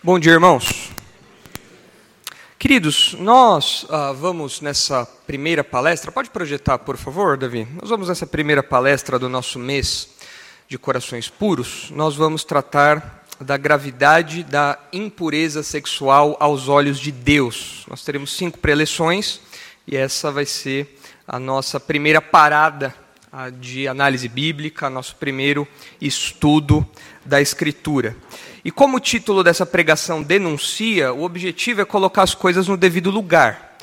Bom dia, irmãos. Queridos, nós ah, vamos nessa primeira palestra. Pode projetar, por favor, Davi? Nós vamos nessa primeira palestra do nosso mês de corações puros. Nós vamos tratar da gravidade da impureza sexual aos olhos de Deus. Nós teremos cinco preleções e essa vai ser a nossa primeira parada ah, de análise bíblica, nosso primeiro estudo da Escritura. E como o título dessa pregação denuncia, o objetivo é colocar as coisas no devido lugar.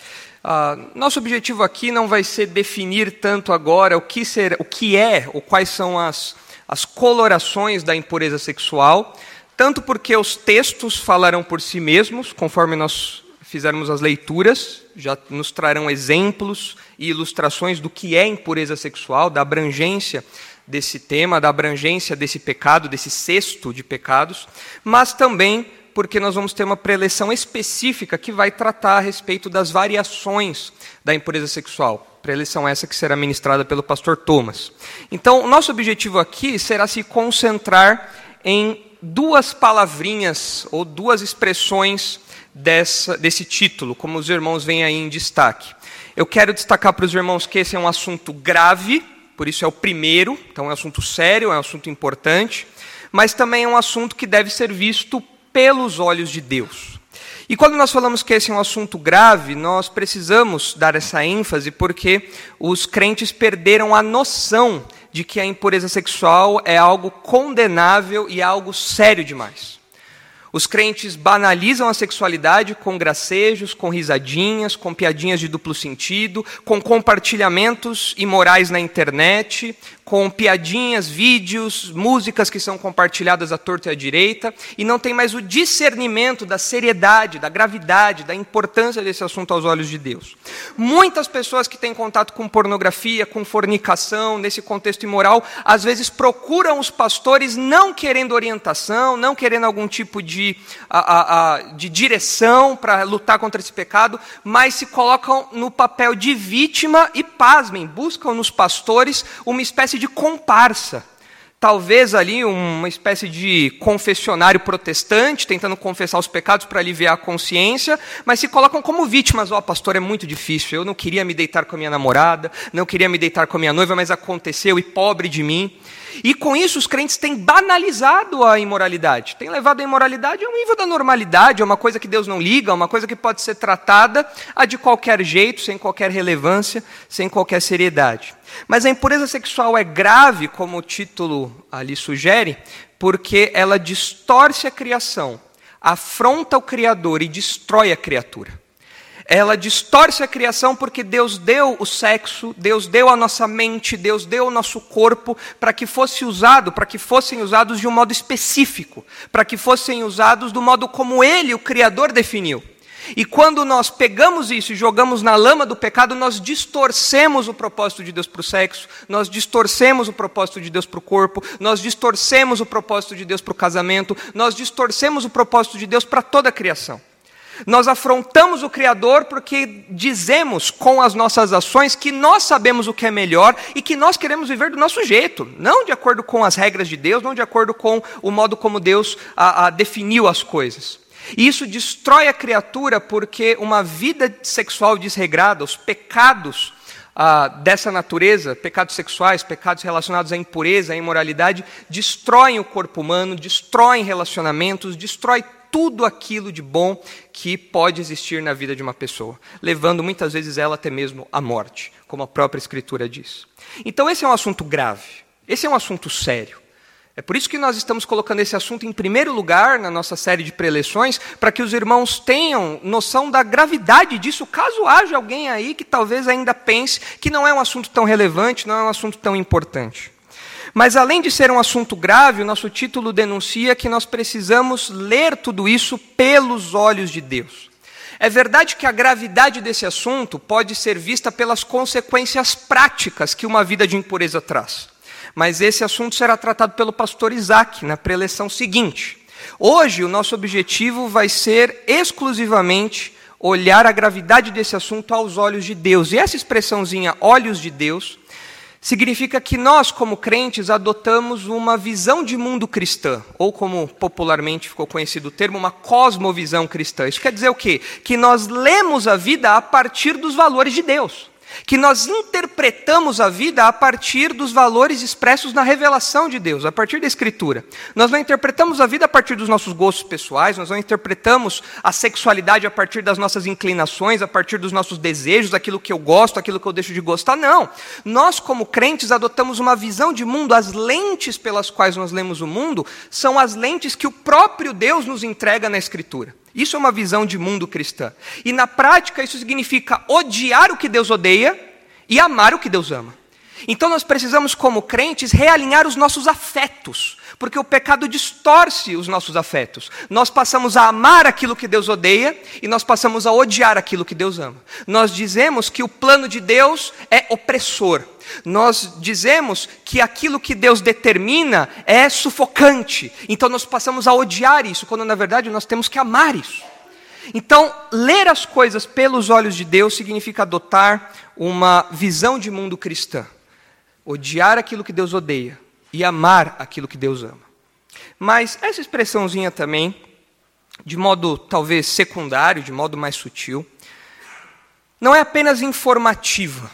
Uh, nosso objetivo aqui não vai ser definir tanto agora o que, ser, o que é ou quais são as, as colorações da impureza sexual, tanto porque os textos falarão por si mesmos, conforme nós fizermos as leituras, já nos trarão exemplos e ilustrações do que é impureza sexual, da abrangência desse tema, da abrangência desse pecado, desse cesto de pecados, mas também porque nós vamos ter uma preleção específica que vai tratar a respeito das variações da impureza sexual. Preleção essa que será ministrada pelo pastor Thomas. Então, nosso objetivo aqui será se concentrar em duas palavrinhas ou duas expressões dessa, desse título, como os irmãos veem aí em destaque. Eu quero destacar para os irmãos que esse é um assunto grave, por isso é o primeiro, então é um assunto sério, é um assunto importante, mas também é um assunto que deve ser visto pelos olhos de Deus. E quando nós falamos que esse é um assunto grave, nós precisamos dar essa ênfase porque os crentes perderam a noção de que a impureza sexual é algo condenável e algo sério demais. Os crentes banalizam a sexualidade com gracejos, com risadinhas, com piadinhas de duplo sentido, com compartilhamentos imorais na internet, com piadinhas, vídeos, músicas que são compartilhadas à torta e à direita, e não tem mais o discernimento da seriedade, da gravidade, da importância desse assunto aos olhos de Deus. Muitas pessoas que têm contato com pornografia, com fornicação, nesse contexto imoral, às vezes procuram os pastores não querendo orientação, não querendo algum tipo de, a, a, a, de direção para lutar contra esse pecado, mas se colocam no papel de vítima e, pasmem, buscam nos pastores uma espécie espécie de comparsa. Talvez ali uma espécie de confessionário protestante, tentando confessar os pecados para aliviar a consciência, mas se colocam como vítimas. Ó, oh, pastor, é muito difícil. Eu não queria me deitar com a minha namorada, não queria me deitar com a minha noiva, mas aconteceu e pobre de mim. E com isso os crentes têm banalizado a imoralidade, têm levado a imoralidade a um nível da normalidade, a uma coisa que Deus não liga, a uma coisa que pode ser tratada a de qualquer jeito, sem qualquer relevância, sem qualquer seriedade. Mas a impureza sexual é grave, como o título ali sugere, porque ela distorce a criação, afronta o Criador e destrói a criatura. Ela distorce a criação porque Deus deu o sexo, Deus deu a nossa mente, Deus deu o nosso corpo para que fosse usado, para que fossem usados de um modo específico, para que fossem usados do modo como Ele, o Criador, definiu. E quando nós pegamos isso e jogamos na lama do pecado, nós distorcemos o propósito de Deus para o sexo, nós distorcemos o propósito de Deus para o corpo, nós distorcemos o propósito de Deus para o casamento, nós distorcemos o propósito de Deus para toda a criação. Nós afrontamos o Criador porque dizemos com as nossas ações que nós sabemos o que é melhor e que nós queremos viver do nosso jeito, não de acordo com as regras de Deus, não de acordo com o modo como Deus a, a definiu as coisas. E isso destrói a criatura porque uma vida sexual desregrada, os pecados ah, dessa natureza, pecados sexuais, pecados relacionados à impureza, à imoralidade, destroem o corpo humano, destroem relacionamentos, destrói tudo aquilo de bom que pode existir na vida de uma pessoa, levando muitas vezes ela até mesmo à morte, como a própria Escritura diz. Então, esse é um assunto grave, esse é um assunto sério. É por isso que nós estamos colocando esse assunto em primeiro lugar na nossa série de preleções, para que os irmãos tenham noção da gravidade disso, caso haja alguém aí que talvez ainda pense que não é um assunto tão relevante, não é um assunto tão importante. Mas além de ser um assunto grave, o nosso título denuncia que nós precisamos ler tudo isso pelos olhos de Deus. É verdade que a gravidade desse assunto pode ser vista pelas consequências práticas que uma vida de impureza traz. Mas esse assunto será tratado pelo pastor Isaac na preleção seguinte. Hoje, o nosso objetivo vai ser exclusivamente olhar a gravidade desse assunto aos olhos de Deus. E essa expressãozinha, olhos de Deus, significa que nós, como crentes, adotamos uma visão de mundo cristã, ou como popularmente ficou conhecido o termo, uma cosmovisão cristã. Isso quer dizer o quê? Que nós lemos a vida a partir dos valores de Deus que nós interpretamos a vida a partir dos valores expressos na revelação de Deus, a partir da Escritura. Nós não interpretamos a vida a partir dos nossos gostos pessoais, nós não interpretamos a sexualidade a partir das nossas inclinações, a partir dos nossos desejos, aquilo que eu gosto, aquilo que eu deixo de gostar. Não. Nós, como crentes, adotamos uma visão de mundo, as lentes pelas quais nós lemos o mundo são as lentes que o próprio Deus nos entrega na Escritura. Isso é uma visão de mundo cristã. E na prática, isso significa odiar o que Deus odeia e amar o que Deus ama. Então nós precisamos, como crentes, realinhar os nossos afetos, porque o pecado distorce os nossos afetos. Nós passamos a amar aquilo que Deus odeia e nós passamos a odiar aquilo que Deus ama. Nós dizemos que o plano de Deus é opressor. Nós dizemos que aquilo que Deus determina é sufocante. Então nós passamos a odiar isso, quando na verdade nós temos que amar isso. Então, ler as coisas pelos olhos de Deus significa adotar uma visão de mundo cristã. Odiar aquilo que Deus odeia e amar aquilo que Deus ama. Mas essa expressãozinha também, de modo talvez secundário, de modo mais sutil, não é apenas informativa.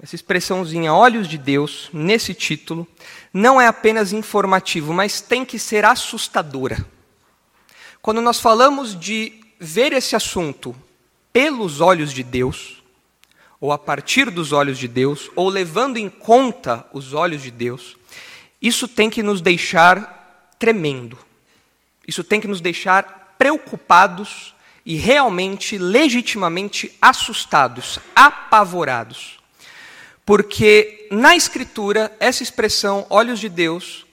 Essa expressãozinha olhos de Deus, nesse título, não é apenas informativo, mas tem que ser assustadora. Quando nós falamos de ver esse assunto pelos olhos de Deus, ou a partir dos olhos de Deus, ou levando em conta os olhos de Deus, isso tem que nos deixar tremendo. Isso tem que nos deixar preocupados e realmente, legitimamente assustados, apavorados. Porque na Escritura, essa expressão, olhos de Deus,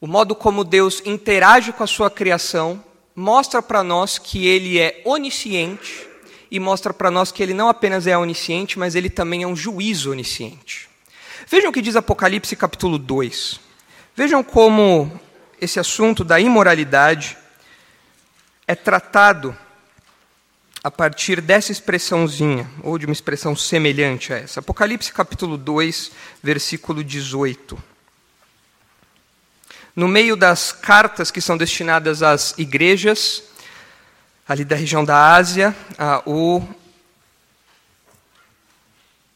o modo como Deus interage com a sua criação, mostra para nós que Ele é onisciente e mostra para nós que Ele não apenas é onisciente, mas Ele também é um juízo onisciente. Vejam o que diz Apocalipse capítulo 2. Vejam como esse assunto da imoralidade é tratado a partir dessa expressãozinha, ou de uma expressão semelhante a essa. Apocalipse capítulo 2, versículo 18. No meio das cartas que são destinadas às igrejas, ali da região da Ásia, o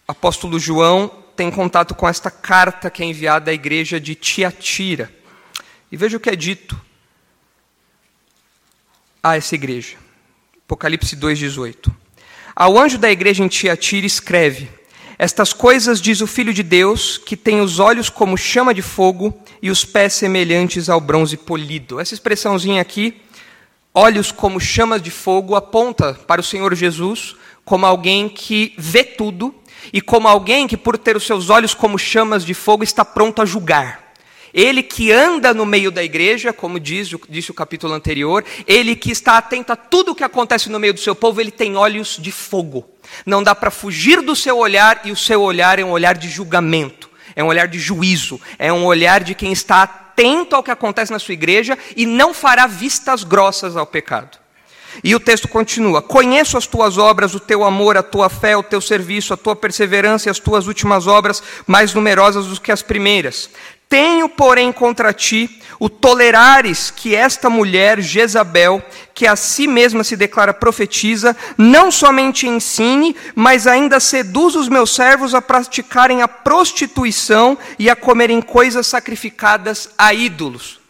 apóstolo João tem contato com esta carta que é enviada à igreja de Tiatira. E veja o que é dito a essa igreja. Apocalipse 2,18. Ao anjo da igreja em Tiatira escreve: Estas coisas diz o Filho de Deus, que tem os olhos como chama de fogo e os pés semelhantes ao bronze polido. Essa expressãozinha aqui, olhos como chamas de fogo, aponta para o Senhor Jesus como alguém que vê tudo e como alguém que, por ter os seus olhos como chamas de fogo, está pronto a julgar. Ele que anda no meio da igreja, como diz, disse o capítulo anterior, ele que está atento a tudo o que acontece no meio do seu povo, ele tem olhos de fogo. Não dá para fugir do seu olhar, e o seu olhar é um olhar de julgamento, é um olhar de juízo, é um olhar de quem está atento ao que acontece na sua igreja e não fará vistas grossas ao pecado. E o texto continua: Conheço as tuas obras, o teu amor, a tua fé, o teu serviço, a tua perseverança e as tuas últimas obras, mais numerosas do que as primeiras. Tenho, porém, contra ti o tolerares que esta mulher, Jezabel, que a si mesma se declara profetiza, não somente ensine, mas ainda seduz os meus servos a praticarem a prostituição e a comerem coisas sacrificadas a ídolos.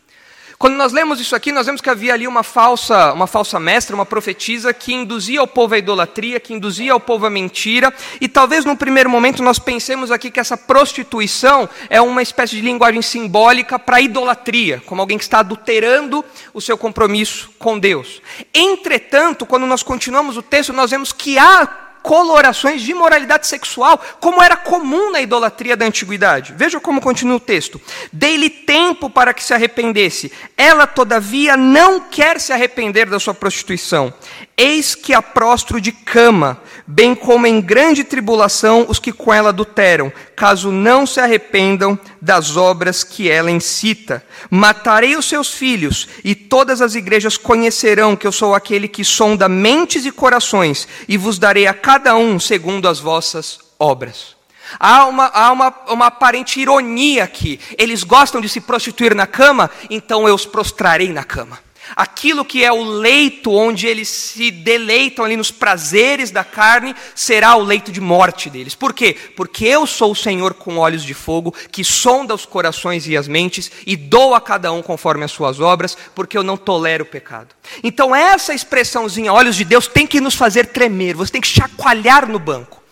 Quando nós lemos isso aqui, nós vemos que havia ali uma falsa, uma falsa mestra, uma profetisa que induzia o povo à idolatria, que induzia o povo à mentira, e talvez num primeiro momento nós pensemos aqui que essa prostituição é uma espécie de linguagem simbólica para idolatria, como alguém que está adulterando o seu compromisso com Deus. Entretanto, quando nós continuamos o texto, nós vemos que há colorações de imoralidade sexual, como era comum na idolatria da antiguidade. Veja como continua o texto. Dei-lhe tempo para que se arrependesse. Ela, todavia, não quer se arrepender da sua prostituição. Eis que a prostro de cama, bem como em grande tribulação os que com ela adulteram, caso não se arrependam das obras que ela incita. Matarei os seus filhos, e todas as igrejas conhecerão que eu sou aquele que sonda mentes e corações, e vos darei a cada um segundo as vossas obras. Há uma, há uma, uma aparente ironia aqui. Eles gostam de se prostituir na cama, então eu os prostrarei na cama. Aquilo que é o leito onde eles se deleitam ali nos prazeres da carne, será o leito de morte deles. Por quê? Porque eu sou o Senhor com olhos de fogo, que sonda os corações e as mentes, e dou a cada um conforme as suas obras, porque eu não tolero o pecado. Então, essa expressãozinha, olhos de Deus, tem que nos fazer tremer, você tem que chacoalhar no banco.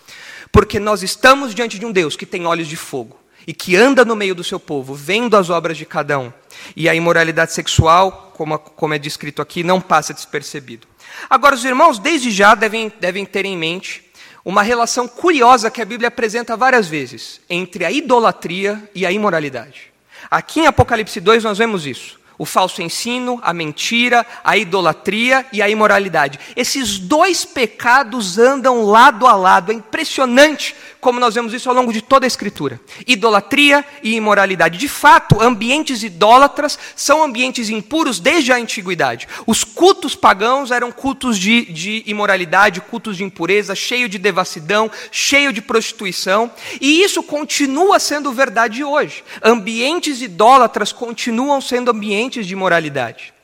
Porque nós estamos diante de um Deus que tem olhos de fogo e que anda no meio do seu povo, vendo as obras de cada um. E a imoralidade sexual, como, como é descrito aqui, não passa despercebido. Agora, os irmãos, desde já, devem, devem ter em mente uma relação curiosa que a Bíblia apresenta várias vezes entre a idolatria e a imoralidade. Aqui em Apocalipse 2 nós vemos isso o falso ensino, a mentira, a idolatria e a imoralidade. Esses dois pecados andam lado a lado. É impressionante como nós vemos isso ao longo de toda a Escritura. Idolatria e imoralidade. De fato, ambientes idólatras são ambientes impuros desde a antiguidade. Os cultos pagãos eram cultos de, de imoralidade, cultos de impureza, cheio de devassidão, cheio de prostituição. E isso continua sendo verdade hoje. Ambientes idólatras continuam sendo ambientes de imoralidade.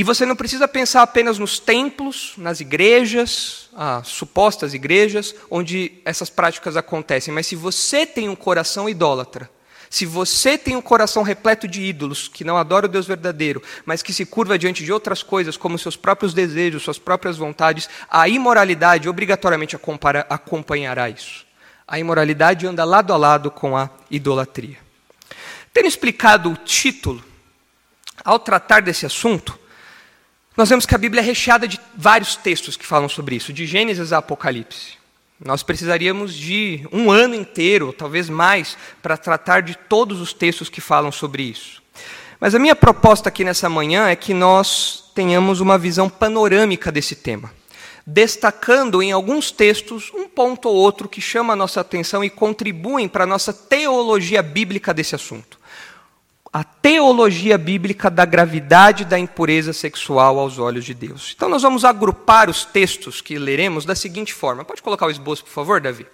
E você não precisa pensar apenas nos templos, nas igrejas, supostas igrejas, onde essas práticas acontecem, mas se você tem um coração idólatra, se você tem um coração repleto de ídolos, que não adora o Deus verdadeiro, mas que se curva diante de outras coisas, como seus próprios desejos, suas próprias vontades, a imoralidade obrigatoriamente acompanhará isso. A imoralidade anda lado a lado com a idolatria. Tendo explicado o título, ao tratar desse assunto, nós vemos que a Bíblia é recheada de vários textos que falam sobre isso, de Gênesis a Apocalipse. Nós precisaríamos de um ano inteiro, talvez mais, para tratar de todos os textos que falam sobre isso. Mas a minha proposta aqui nessa manhã é que nós tenhamos uma visão panorâmica desse tema, destacando em alguns textos um ponto ou outro que chama a nossa atenção e contribuem para a nossa teologia bíblica desse assunto a teologia bíblica da gravidade da impureza sexual aos olhos de Deus. Então, nós vamos agrupar os textos que leremos da seguinte forma. Pode colocar o esboço, por favor, Davi?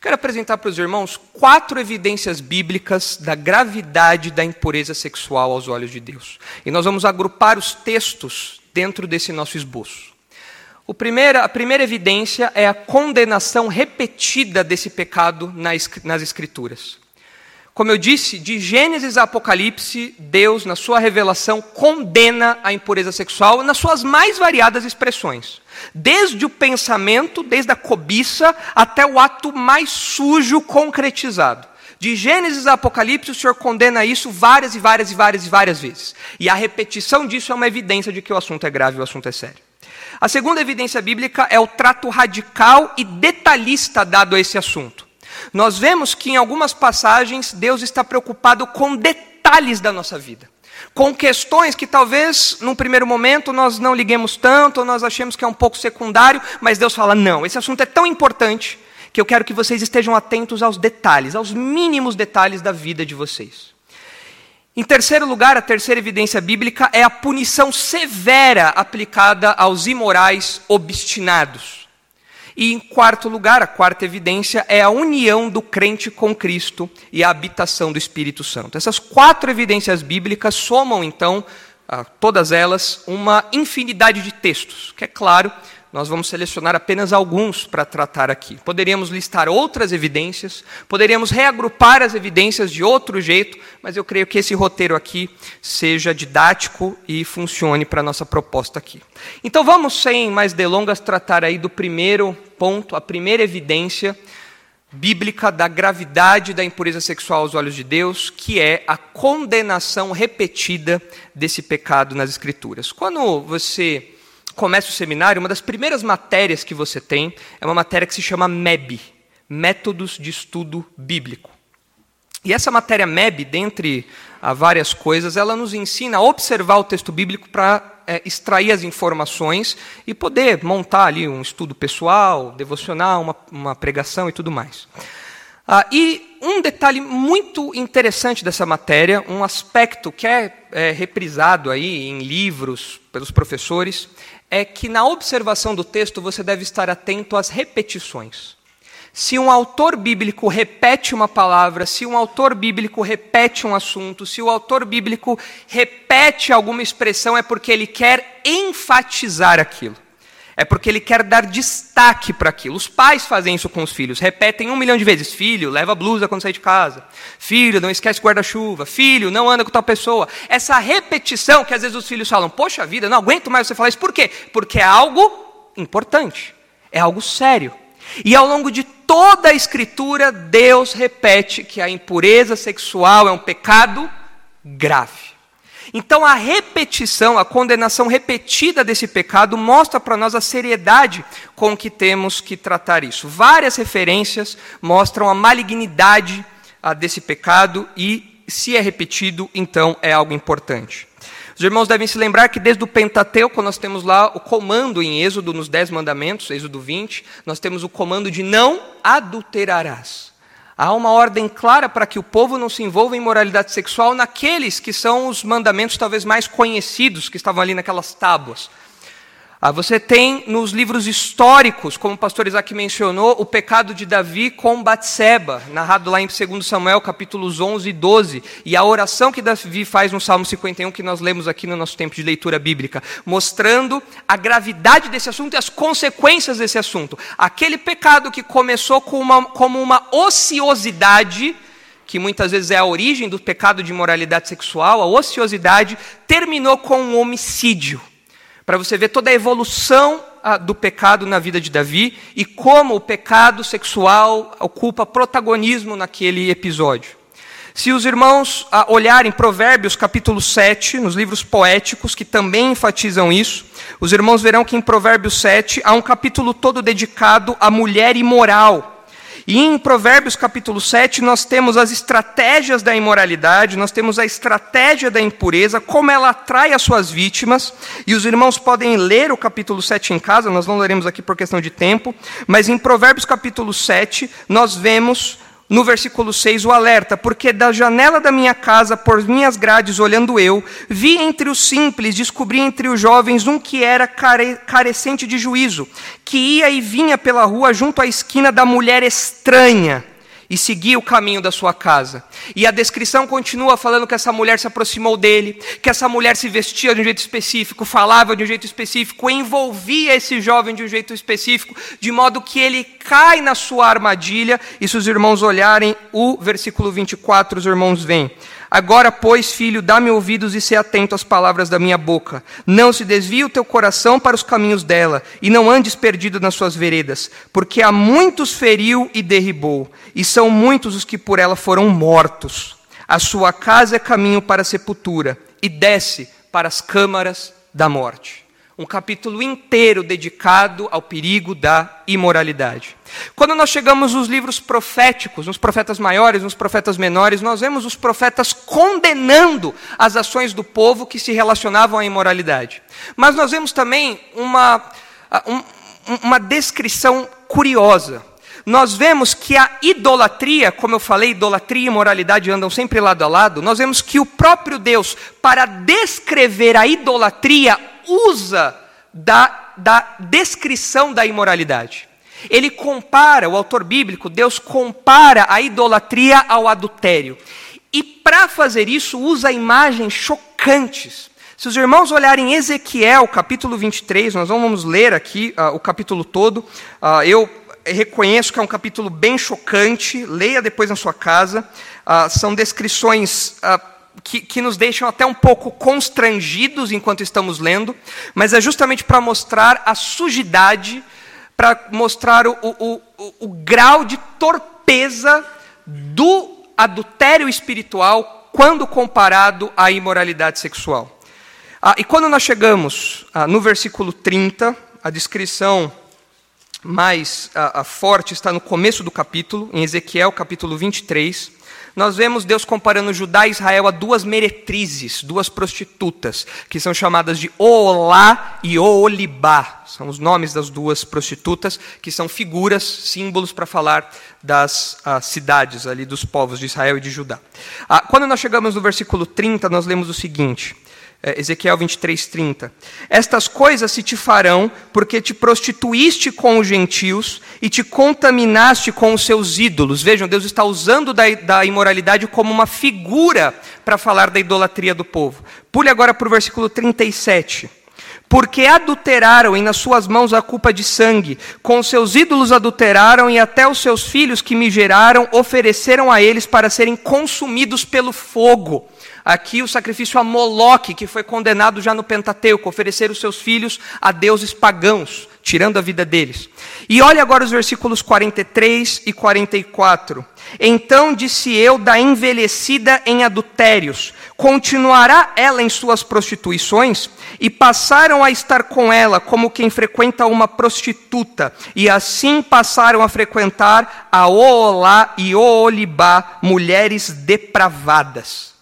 Quero apresentar para os irmãos quatro evidências bíblicas da gravidade da impureza sexual aos olhos de Deus. E nós vamos agrupar os textos dentro desse nosso esboço. Primeiro, a primeira evidência é a condenação repetida desse pecado nas Escrituras. Como eu disse, de Gênesis a Apocalipse, Deus, na sua revelação, condena a impureza sexual nas suas mais variadas expressões. Desde o pensamento, desde a cobiça, até o ato mais sujo concretizado. De Gênesis a Apocalipse, o Senhor condena isso várias e várias e várias e várias vezes. E a repetição disso é uma evidência de que o assunto é grave e o assunto é sério. A segunda evidência bíblica é o trato radical e detalhista dado a esse assunto. Nós vemos que em algumas passagens Deus está preocupado com detalhes da nossa vida, com questões que talvez num primeiro momento nós não liguemos tanto, ou nós achemos que é um pouco secundário, mas Deus fala: não, esse assunto é tão importante que eu quero que vocês estejam atentos aos detalhes, aos mínimos detalhes da vida de vocês. Em terceiro lugar, a terceira evidência bíblica é a punição severa aplicada aos imorais obstinados. E em quarto lugar, a quarta evidência é a união do crente com Cristo e a habitação do Espírito Santo. Essas quatro evidências bíblicas somam, então, todas elas, uma infinidade de textos, que é claro, nós vamos selecionar apenas alguns para tratar aqui. Poderíamos listar outras evidências, poderíamos reagrupar as evidências de outro jeito, mas eu creio que esse roteiro aqui seja didático e funcione para a nossa proposta aqui. Então vamos, sem mais delongas, tratar aí do primeiro ponto, a primeira evidência bíblica da gravidade da impureza sexual aos olhos de Deus, que é a condenação repetida desse pecado nas Escrituras. Quando você começa o seminário, uma das primeiras matérias que você tem é uma matéria que se chama MEB Métodos de Estudo Bíblico. E essa matéria MEB, dentre várias coisas, ela nos ensina a observar o texto bíblico para é, extrair as informações e poder montar ali um estudo pessoal, devocional, uma, uma pregação e tudo mais. Ah, e um detalhe muito interessante dessa matéria, um aspecto que é, é reprisado aí em livros pelos professores, é que na observação do texto você deve estar atento às repetições. Se um autor bíblico repete uma palavra, se um autor bíblico repete um assunto, se o autor bíblico repete alguma expressão, é porque ele quer enfatizar aquilo. É porque ele quer dar destaque para aquilo. Os pais fazem isso com os filhos, repetem um milhão de vezes: filho, leva a blusa quando sair de casa. Filho, não esquece guarda-chuva. Filho, não anda com tal pessoa. Essa repetição que às vezes os filhos falam: Poxa vida, não aguento mais você falar isso. Por quê? Porque é algo importante, é algo sério. E ao longo de toda a Escritura, Deus repete que a impureza sexual é um pecado grave. Então, a repetição, a condenação repetida desse pecado mostra para nós a seriedade com que temos que tratar isso. Várias referências mostram a malignidade ah, desse pecado e, se é repetido, então é algo importante. Os irmãos devem se lembrar que desde o Pentateuco nós temos lá o comando em Êxodo, nos Dez Mandamentos, Êxodo 20, nós temos o comando de não adulterarás. Há uma ordem clara para que o povo não se envolva em moralidade sexual naqueles que são os mandamentos talvez mais conhecidos que estavam ali naquelas tábuas. Ah, você tem nos livros históricos, como o pastor Isaac mencionou, o pecado de Davi com Batseba, narrado lá em 2 Samuel, capítulos 11 e 12, e a oração que Davi faz no Salmo 51, que nós lemos aqui no nosso tempo de leitura bíblica, mostrando a gravidade desse assunto e as consequências desse assunto. Aquele pecado que começou com uma, como uma ociosidade, que muitas vezes é a origem do pecado de imoralidade sexual, a ociosidade, terminou com um homicídio para você ver toda a evolução ah, do pecado na vida de Davi e como o pecado sexual ocupa protagonismo naquele episódio. Se os irmãos ah, olharem Provérbios capítulo 7, nos livros poéticos, que também enfatizam isso, os irmãos verão que em Provérbios 7 há um capítulo todo dedicado à mulher imoral e em Provérbios capítulo 7, nós temos as estratégias da imoralidade, nós temos a estratégia da impureza, como ela atrai as suas vítimas. E os irmãos podem ler o capítulo 7 em casa, nós não leremos aqui por questão de tempo, mas em Provérbios capítulo 7, nós vemos no versículo 6 o alerta, porque da janela da minha casa, por minhas grades olhando eu, vi entre os simples, descobri entre os jovens um que era care, carecente de juízo, que ia e vinha pela rua junto à esquina da mulher estranha e seguia o caminho da sua casa. E a descrição continua falando que essa mulher se aproximou dele, que essa mulher se vestia de um jeito específico, falava de um jeito específico, envolvia esse jovem de um jeito específico, de modo que ele cai na sua armadilha. E se os irmãos olharem o versículo 24, os irmãos veem. Agora, pois, filho, dá-me ouvidos e se atento às palavras da minha boca. Não se desvie o teu coração para os caminhos dela, e não andes perdido nas suas veredas, porque há muitos feriu e derribou, e são muitos os que por ela foram mortos. A sua casa é caminho para a sepultura, e desce para as câmaras da morte um capítulo inteiro dedicado ao perigo da imoralidade. Quando nós chegamos nos livros proféticos, nos profetas maiores, nos profetas menores, nós vemos os profetas condenando as ações do povo que se relacionavam à imoralidade. Mas nós vemos também uma, um, uma descrição curiosa. Nós vemos que a idolatria, como eu falei, idolatria e imoralidade andam sempre lado a lado. Nós vemos que o próprio Deus, para descrever a idolatria, usa da, da descrição da imoralidade. Ele compara, o autor bíblico, Deus compara a idolatria ao adultério. E para fazer isso, usa imagens chocantes. Se os irmãos olharem Ezequiel, capítulo 23, nós vamos ler aqui uh, o capítulo todo. Uh, eu reconheço que é um capítulo bem chocante, leia depois na sua casa. Uh, são descrições que, que nos deixam até um pouco constrangidos enquanto estamos lendo, mas é justamente para mostrar a sujidade, para mostrar o, o, o, o grau de torpeza do adultério espiritual quando comparado à imoralidade sexual. Ah, e quando nós chegamos ah, no versículo 30, a descrição mais ah, forte está no começo do capítulo, em Ezequiel capítulo 23 nós vemos Deus comparando Judá e Israel a duas meretrizes, duas prostitutas, que são chamadas de Oolá e Oolibá. São os nomes das duas prostitutas, que são figuras, símbolos para falar das ah, cidades ali, dos povos de Israel e de Judá. Ah, quando nós chegamos no versículo 30, nós lemos o seguinte. É, Ezequiel 23, 30. Estas coisas se te farão porque te prostituíste com os gentios e te contaminaste com os seus ídolos. Vejam, Deus está usando da, da imoralidade como uma figura para falar da idolatria do povo. Pule agora para o versículo 37. Porque adulteraram e nas suas mãos a culpa de sangue, com seus ídolos adulteraram e até os seus filhos que me geraram ofereceram a eles para serem consumidos pelo fogo. Aqui o sacrifício a Moloque, que foi condenado já no Pentateuco, oferecer os seus filhos a deuses pagãos, tirando a vida deles. E olha agora os versículos 43 e 44. Então disse eu da envelhecida em adultérios: continuará ela em suas prostituições? E passaram a estar com ela como quem frequenta uma prostituta, e assim passaram a frequentar a Oolá e Oolibá, mulheres depravadas.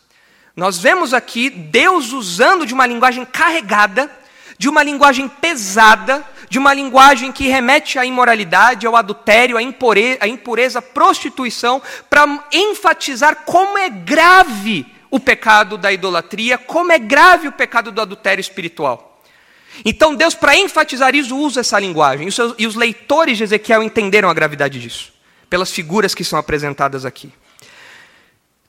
Nós vemos aqui Deus usando de uma linguagem carregada, de uma linguagem pesada, de uma linguagem que remete à imoralidade, ao adultério, à impureza, à impureza prostituição, para enfatizar como é grave o pecado da idolatria, como é grave o pecado do adultério espiritual. Então Deus, para enfatizar isso, usa essa linguagem. E os leitores de Ezequiel entenderam a gravidade disso, pelas figuras que são apresentadas aqui.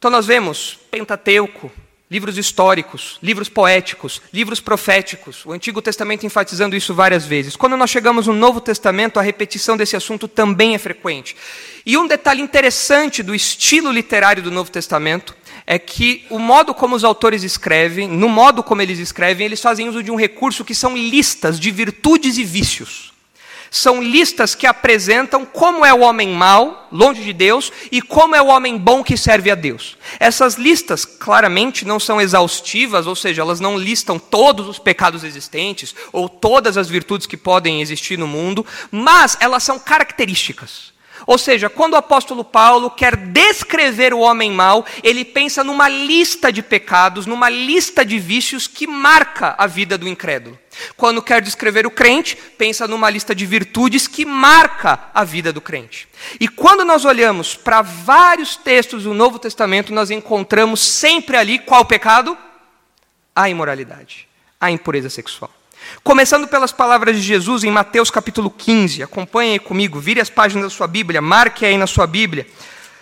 Então nós vemos Pentateuco, livros históricos, livros poéticos, livros proféticos, o Antigo Testamento enfatizando isso várias vezes. Quando nós chegamos no Novo Testamento, a repetição desse assunto também é frequente. E um detalhe interessante do estilo literário do Novo Testamento é que o modo como os autores escrevem, no modo como eles escrevem, eles fazem uso de um recurso que são listas de virtudes e vícios são listas que apresentam como é o homem mau, longe de Deus, e como é o homem bom que serve a Deus. Essas listas, claramente, não são exaustivas, ou seja, elas não listam todos os pecados existentes, ou todas as virtudes que podem existir no mundo, mas elas são características. Ou seja, quando o apóstolo Paulo quer descrever o homem mau, ele pensa numa lista de pecados, numa lista de vícios que marca a vida do incrédulo. Quando quer descrever o crente, pensa numa lista de virtudes que marca a vida do crente. E quando nós olhamos para vários textos do Novo Testamento, nós encontramos sempre ali qual pecado? A imoralidade, a impureza sexual. Começando pelas palavras de Jesus em Mateus capítulo 15. Acompanhe aí comigo, vire as páginas da sua Bíblia, marque aí na sua Bíblia.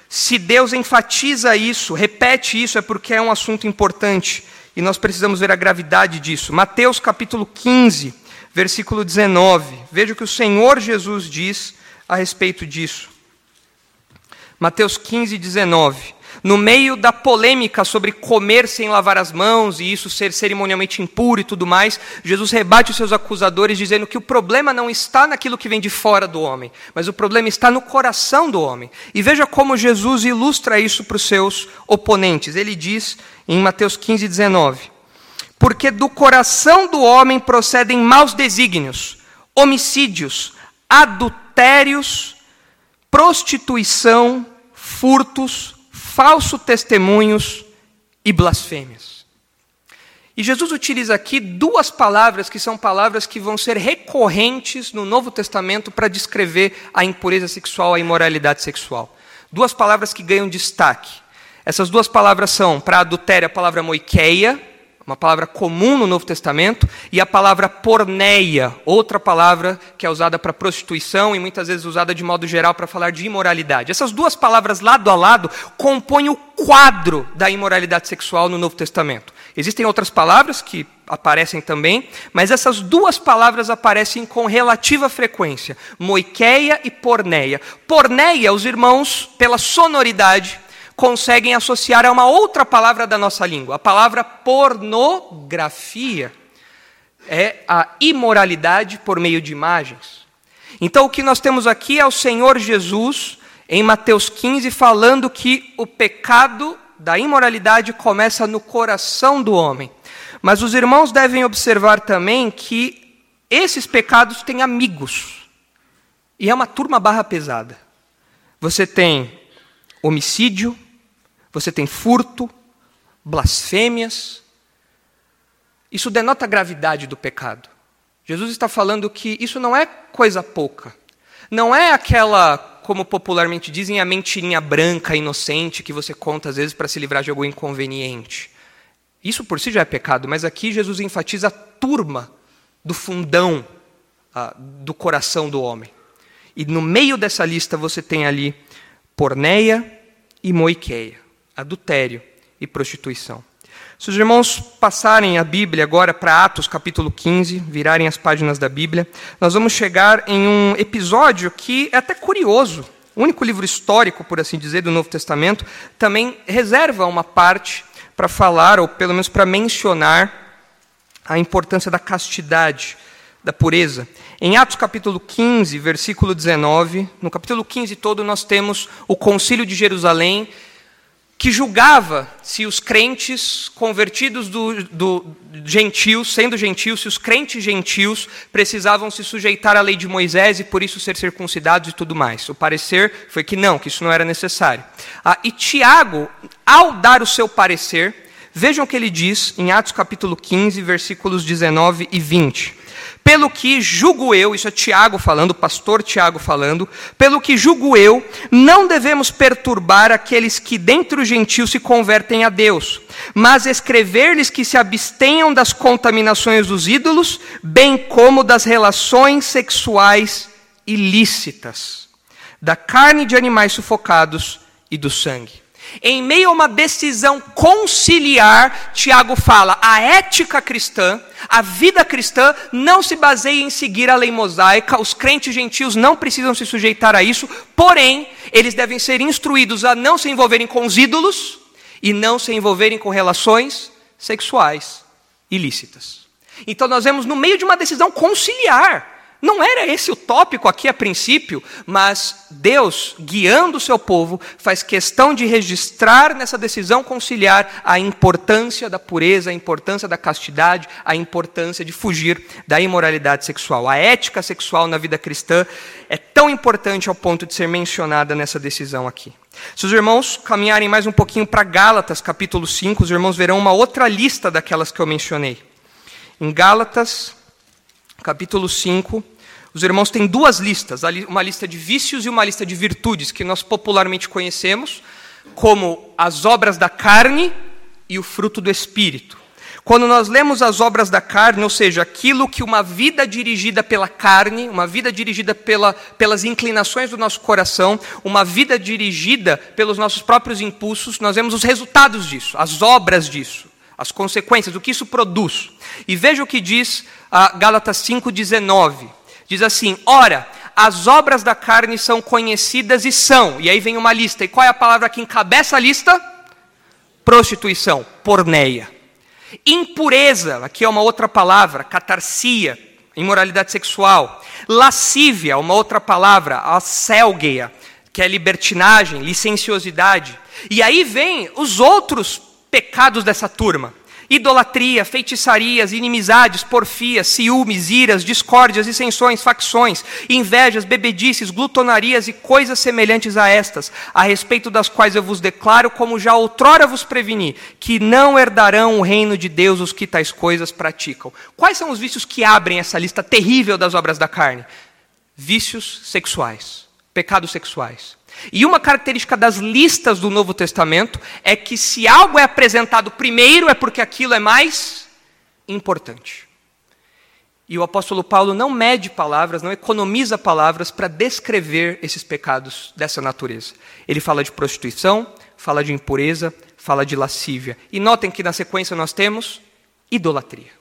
Se Deus enfatiza isso, repete isso, é porque é um assunto importante e nós precisamos ver a gravidade disso. Mateus capítulo 15, versículo 19. Veja o que o Senhor Jesus diz a respeito disso. Mateus 15, 19 no meio da polêmica sobre comer sem lavar as mãos e isso ser cerimonialmente impuro e tudo mais, Jesus rebate os seus acusadores dizendo que o problema não está naquilo que vem de fora do homem, mas o problema está no coração do homem. E veja como Jesus ilustra isso para os seus oponentes. Ele diz em Mateus 15, 19: Porque do coração do homem procedem maus desígnios, homicídios, adultérios, prostituição, furtos, falsos testemunhos e blasfêmias. E Jesus utiliza aqui duas palavras que são palavras que vão ser recorrentes no Novo Testamento para descrever a impureza sexual, a imoralidade sexual. Duas palavras que ganham destaque. Essas duas palavras são, para adultério, a palavra moikeia, uma palavra comum no Novo Testamento, e a palavra porneia, outra palavra que é usada para prostituição e muitas vezes usada de modo geral para falar de imoralidade. Essas duas palavras lado a lado compõem o quadro da imoralidade sexual no Novo Testamento. Existem outras palavras que aparecem também, mas essas duas palavras aparecem com relativa frequência: moikeia e porneia. Porneia, os irmãos, pela sonoridade, conseguem associar a uma outra palavra da nossa língua, a palavra pornografia. É a imoralidade por meio de imagens. Então, o que nós temos aqui é o Senhor Jesus, em Mateus 15, falando que o pecado da imoralidade começa no coração do homem. Mas os irmãos devem observar também que esses pecados têm amigos. E é uma turma barra pesada. Você tem homicídio, você tem furto, blasfêmias. Isso denota a gravidade do pecado. Jesus está falando que isso não é coisa pouca. Não é aquela, como popularmente dizem, a mentirinha branca, inocente, que você conta às vezes para se livrar de algum inconveniente. Isso por si já é pecado, mas aqui Jesus enfatiza a turma do fundão ah, do coração do homem. E no meio dessa lista você tem ali porneia e moiqueia, adultério e prostituição. Se os irmãos passarem a Bíblia agora para Atos capítulo 15, virarem as páginas da Bíblia, nós vamos chegar em um episódio que é até curioso. O único livro histórico, por assim dizer, do Novo Testamento, também reserva uma parte para falar, ou pelo menos para mencionar, a importância da castidade, da pureza. Em Atos capítulo 15, versículo 19, no capítulo 15 todo nós temos o concílio de Jerusalém, que julgava se os crentes convertidos do, do gentios, sendo gentios, se os crentes gentios precisavam se sujeitar à lei de Moisés e por isso ser circuncidados e tudo mais. O parecer foi que não, que isso não era necessário. Ah, e Tiago, ao dar o seu parecer, vejam o que ele diz em Atos capítulo 15, versículos 19 e 20. Pelo que julgo eu, isso é Tiago falando, pastor Tiago falando, pelo que julgo eu, não devemos perturbar aqueles que dentre os gentios se convertem a Deus, mas escrever-lhes que se abstenham das contaminações dos ídolos, bem como das relações sexuais ilícitas, da carne de animais sufocados e do sangue. Em meio a uma decisão conciliar, Tiago fala: a ética cristã, a vida cristã não se baseia em seguir a lei mosaica, os crentes gentios não precisam se sujeitar a isso, porém, eles devem ser instruídos a não se envolverem com os ídolos e não se envolverem com relações sexuais ilícitas. Então, nós vemos no meio de uma decisão conciliar. Não era esse o tópico aqui a princípio, mas Deus, guiando o seu povo, faz questão de registrar nessa decisão conciliar a importância da pureza, a importância da castidade, a importância de fugir da imoralidade sexual. A ética sexual na vida cristã é tão importante ao ponto de ser mencionada nessa decisão aqui. Se os irmãos caminharem mais um pouquinho para Gálatas, capítulo 5, os irmãos verão uma outra lista daquelas que eu mencionei. Em Gálatas, capítulo 5, os irmãos têm duas listas, uma lista de vícios e uma lista de virtudes, que nós popularmente conhecemos como as obras da carne e o fruto do espírito. Quando nós lemos as obras da carne, ou seja, aquilo que uma vida dirigida pela carne, uma vida dirigida pela, pelas inclinações do nosso coração, uma vida dirigida pelos nossos próprios impulsos, nós vemos os resultados disso, as obras disso, as consequências, o que isso produz. E veja o que diz a Gálatas 5,19. Diz assim: Ora, as obras da carne são conhecidas e são. E aí vem uma lista. E qual é a palavra que encabeça a lista? Prostituição, porneia. Impureza, aqui é uma outra palavra, catarsia, imoralidade sexual. Lascívia, uma outra palavra, asselgeia, que é libertinagem, licenciosidade. E aí vem os outros pecados dessa turma idolatria, feitiçarias, inimizades, porfias, ciúmes, iras, discórdias, dissensões, facções, invejas, bebedices, glutonarias e coisas semelhantes a estas, a respeito das quais eu vos declaro, como já outrora vos preveni, que não herdarão o reino de Deus os que tais coisas praticam. Quais são os vícios que abrem essa lista terrível das obras da carne? Vícios sexuais, pecados sexuais e uma característica das listas do Novo Testamento é que se algo é apresentado primeiro é porque aquilo é mais importante. E o apóstolo Paulo não mede palavras, não economiza palavras para descrever esses pecados dessa natureza. Ele fala de prostituição, fala de impureza, fala de lascívia. E notem que na sequência nós temos idolatria.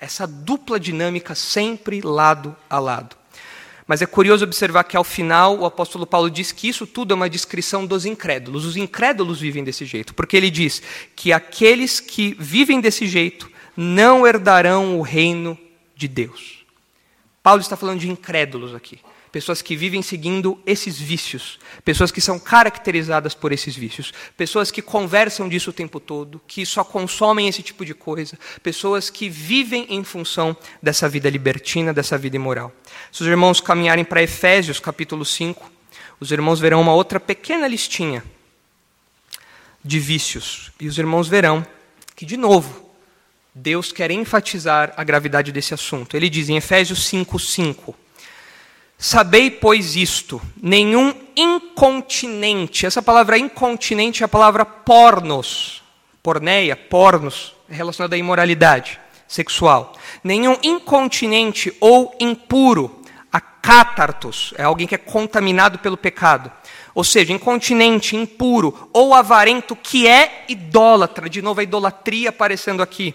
Essa dupla dinâmica sempre lado a lado. Mas é curioso observar que ao final o apóstolo Paulo diz que isso tudo é uma descrição dos incrédulos. Os incrédulos vivem desse jeito, porque ele diz que aqueles que vivem desse jeito não herdarão o reino de Deus. Paulo está falando de incrédulos aqui pessoas que vivem seguindo esses vícios, pessoas que são caracterizadas por esses vícios, pessoas que conversam disso o tempo todo, que só consomem esse tipo de coisa, pessoas que vivem em função dessa vida libertina, dessa vida imoral. Se os irmãos caminharem para Efésios capítulo 5, os irmãos verão uma outra pequena listinha de vícios, e os irmãos verão que, de novo, Deus quer enfatizar a gravidade desse assunto. Ele diz em Efésios 5, 5. Sabei, pois, isto: nenhum incontinente, essa palavra incontinente é a palavra pornos. Porneia, pornos, é relacionado à imoralidade sexual. Nenhum incontinente ou impuro, acátartos, é alguém que é contaminado pelo pecado. Ou seja, incontinente, impuro ou avarento, que é idólatra, de novo a idolatria aparecendo aqui,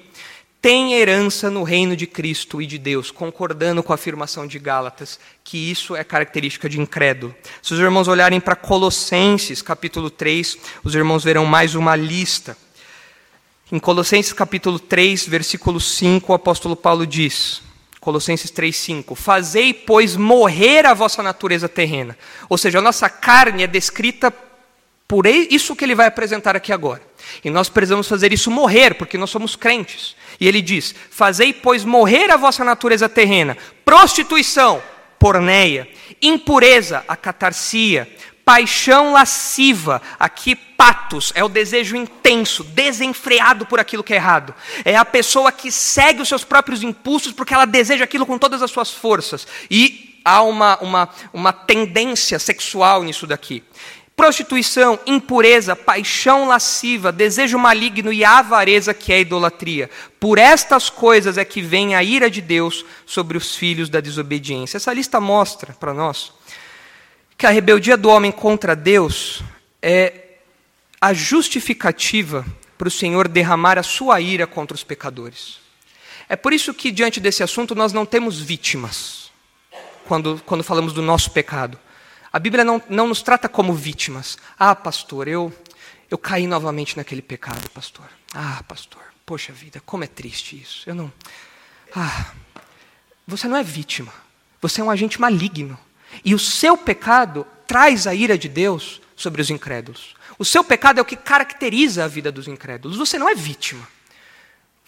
tem herança no reino de Cristo e de Deus, concordando com a afirmação de Gálatas, que isso é característica de incrédulo. Se os irmãos olharem para Colossenses, capítulo 3, os irmãos verão mais uma lista. Em Colossenses capítulo 3, versículo 5, o apóstolo Paulo diz: Colossenses 3:5. Fazei, pois, morrer a vossa natureza terrena. Ou seja, a nossa carne é descrita por isso que ele vai apresentar aqui agora. E nós precisamos fazer isso morrer, porque nós somos crentes. E ele diz: Fazei, pois, morrer a vossa natureza terrena, prostituição, porneia, impureza, a catarsia, paixão lasciva, aqui patos, é o desejo intenso, desenfreado por aquilo que é errado. É a pessoa que segue os seus próprios impulsos porque ela deseja aquilo com todas as suas forças. E há uma, uma, uma tendência sexual nisso daqui. Prostituição, impureza, paixão lasciva, desejo maligno e avareza, que é idolatria. Por estas coisas é que vem a ira de Deus sobre os filhos da desobediência. Essa lista mostra para nós que a rebeldia do homem contra Deus é a justificativa para o Senhor derramar a sua ira contra os pecadores. É por isso que, diante desse assunto, nós não temos vítimas quando, quando falamos do nosso pecado. A Bíblia não, não nos trata como vítimas. Ah, pastor, eu, eu caí novamente naquele pecado, pastor. Ah, pastor, poxa vida, como é triste isso. Eu não. Ah, você não é vítima. Você é um agente maligno. E o seu pecado traz a ira de Deus sobre os incrédulos. O seu pecado é o que caracteriza a vida dos incrédulos. Você não é vítima.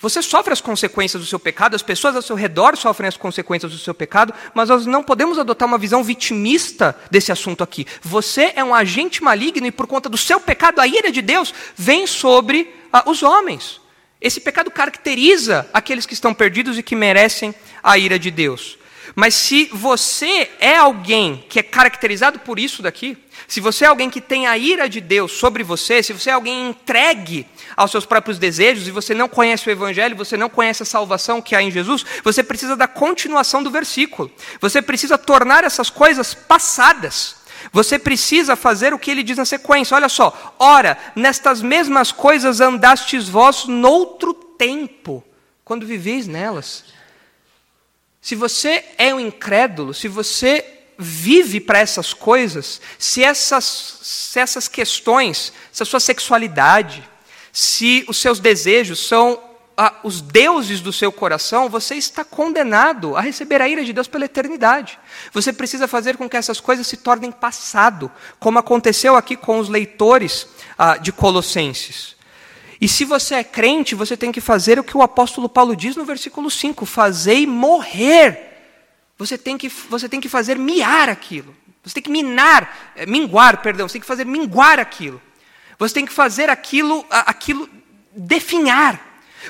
Você sofre as consequências do seu pecado, as pessoas ao seu redor sofrem as consequências do seu pecado, mas nós não podemos adotar uma visão vitimista desse assunto aqui. Você é um agente maligno e por conta do seu pecado, a ira de Deus vem sobre ah, os homens. Esse pecado caracteriza aqueles que estão perdidos e que merecem a ira de Deus. Mas se você é alguém que é caracterizado por isso daqui, se você é alguém que tem a ira de Deus sobre você, se você é alguém entregue aos seus próprios desejos e você não conhece o Evangelho, você não conhece a salvação que há em Jesus, você precisa da continuação do versículo. Você precisa tornar essas coisas passadas. Você precisa fazer o que ele diz na sequência. Olha só. Ora, nestas mesmas coisas andastes vós noutro tempo, quando viveis nelas. Se você é um incrédulo, se você vive para essas coisas, se essas, se essas questões, se a sua sexualidade, se os seus desejos são ah, os deuses do seu coração, você está condenado a receber a ira de Deus pela eternidade. Você precisa fazer com que essas coisas se tornem passado, como aconteceu aqui com os leitores ah, de Colossenses. E se você é crente, você tem que fazer o que o apóstolo Paulo diz no versículo 5: fazei morrer. Você tem que, você tem que fazer miar aquilo. Você tem que minar, eh, minguar, perdão, você tem que fazer minguar aquilo. Você tem que fazer aquilo, aquilo definhar.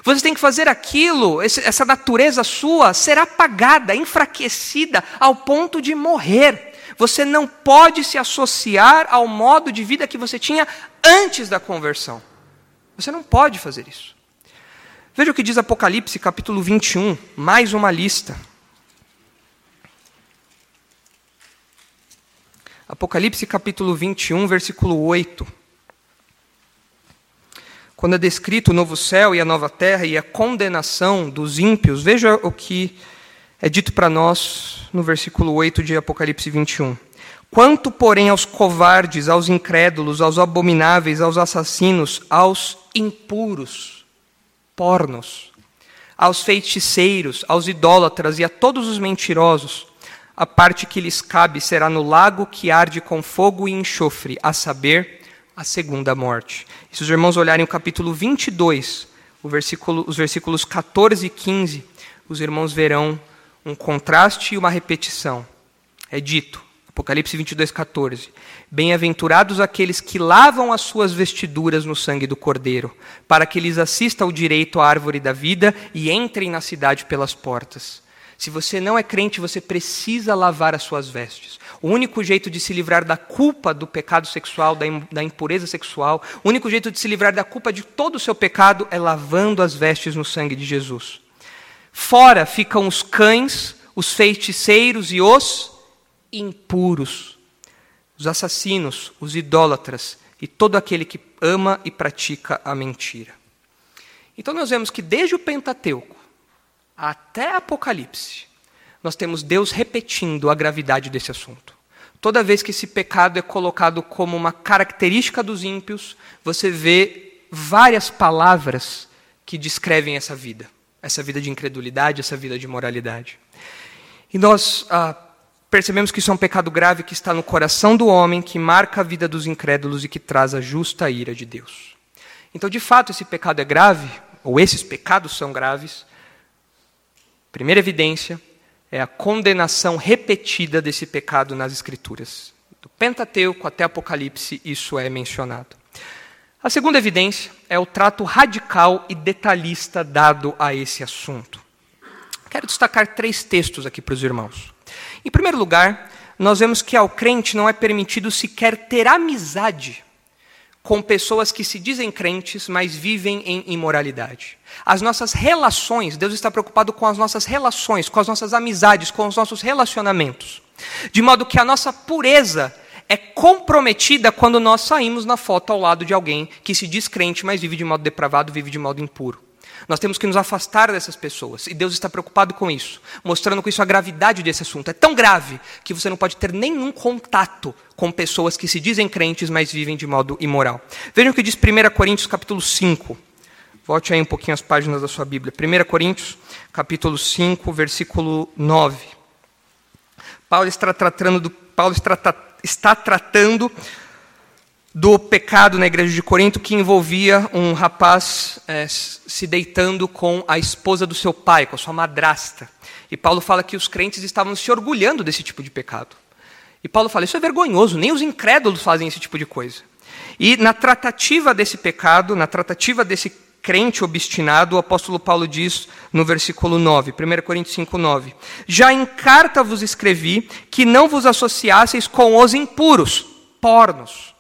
Você tem que fazer aquilo, essa natureza sua ser apagada, enfraquecida ao ponto de morrer. Você não pode se associar ao modo de vida que você tinha antes da conversão. Você não pode fazer isso. Veja o que diz Apocalipse, capítulo 21, mais uma lista. Apocalipse, capítulo 21, versículo 8. Quando é descrito o novo céu e a nova terra e a condenação dos ímpios, veja o que é dito para nós no versículo 8 de Apocalipse 21. Quanto, porém, aos covardes, aos incrédulos, aos abomináveis, aos assassinos, aos impuros, pornos, aos feiticeiros, aos idólatras e a todos os mentirosos, a parte que lhes cabe será no lago que arde com fogo e enxofre, a saber, a segunda morte. E se os irmãos olharem o capítulo 22, o versículo, os versículos 14 e 15, os irmãos verão um contraste e uma repetição. É dito: Apocalipse 22, 14. Bem-aventurados aqueles que lavam as suas vestiduras no sangue do Cordeiro, para que lhes assista o direito à árvore da vida e entrem na cidade pelas portas. Se você não é crente, você precisa lavar as suas vestes. O único jeito de se livrar da culpa do pecado sexual, da impureza sexual, o único jeito de se livrar da culpa de todo o seu pecado é lavando as vestes no sangue de Jesus. Fora ficam os cães, os feiticeiros e os impuros, os assassinos, os idólatras e todo aquele que ama e pratica a mentira. Então nós vemos que desde o Pentateuco até Apocalipse, nós temos Deus repetindo a gravidade desse assunto. Toda vez que esse pecado é colocado como uma característica dos ímpios, você vê várias palavras que descrevem essa vida, essa vida de incredulidade, essa vida de moralidade. E nós ah, percebemos que isso é um pecado grave que está no coração do homem, que marca a vida dos incrédulos e que traz a justa ira de Deus. Então, de fato, esse pecado é grave, ou esses pecados são graves. Primeira evidência, é a condenação repetida desse pecado nas Escrituras. Do Pentateuco até Apocalipse, isso é mencionado. A segunda evidência é o trato radical e detalhista dado a esse assunto. Quero destacar três textos aqui para os irmãos. Em primeiro lugar, nós vemos que ao crente não é permitido sequer ter amizade com pessoas que se dizem crentes, mas vivem em imoralidade. As nossas relações, Deus está preocupado com as nossas relações, com as nossas amizades, com os nossos relacionamentos. De modo que a nossa pureza é comprometida quando nós saímos na foto ao lado de alguém que se diz crente, mas vive de modo depravado, vive de modo impuro. Nós temos que nos afastar dessas pessoas. E Deus está preocupado com isso, mostrando com isso a gravidade desse assunto. É tão grave que você não pode ter nenhum contato com pessoas que se dizem crentes, mas vivem de modo imoral. Vejam o que diz 1 Coríntios capítulo 5. Volte aí um pouquinho as páginas da sua Bíblia. 1 Coríntios, capítulo 5, versículo 9. Paulo está tratando do, Paulo está, está tratando do pecado na igreja de Corinto que envolvia um rapaz é, se deitando com a esposa do seu pai, com a sua madrasta. E Paulo fala que os crentes estavam se orgulhando desse tipo de pecado. E Paulo fala: Isso é vergonhoso, nem os incrédulos fazem esse tipo de coisa. E na tratativa desse pecado, na tratativa desse crente obstinado, o apóstolo Paulo diz no versículo 9, 1 Coríntios 5, 9: Já em carta vos escrevi que não vos associasseis com os impuros, pornos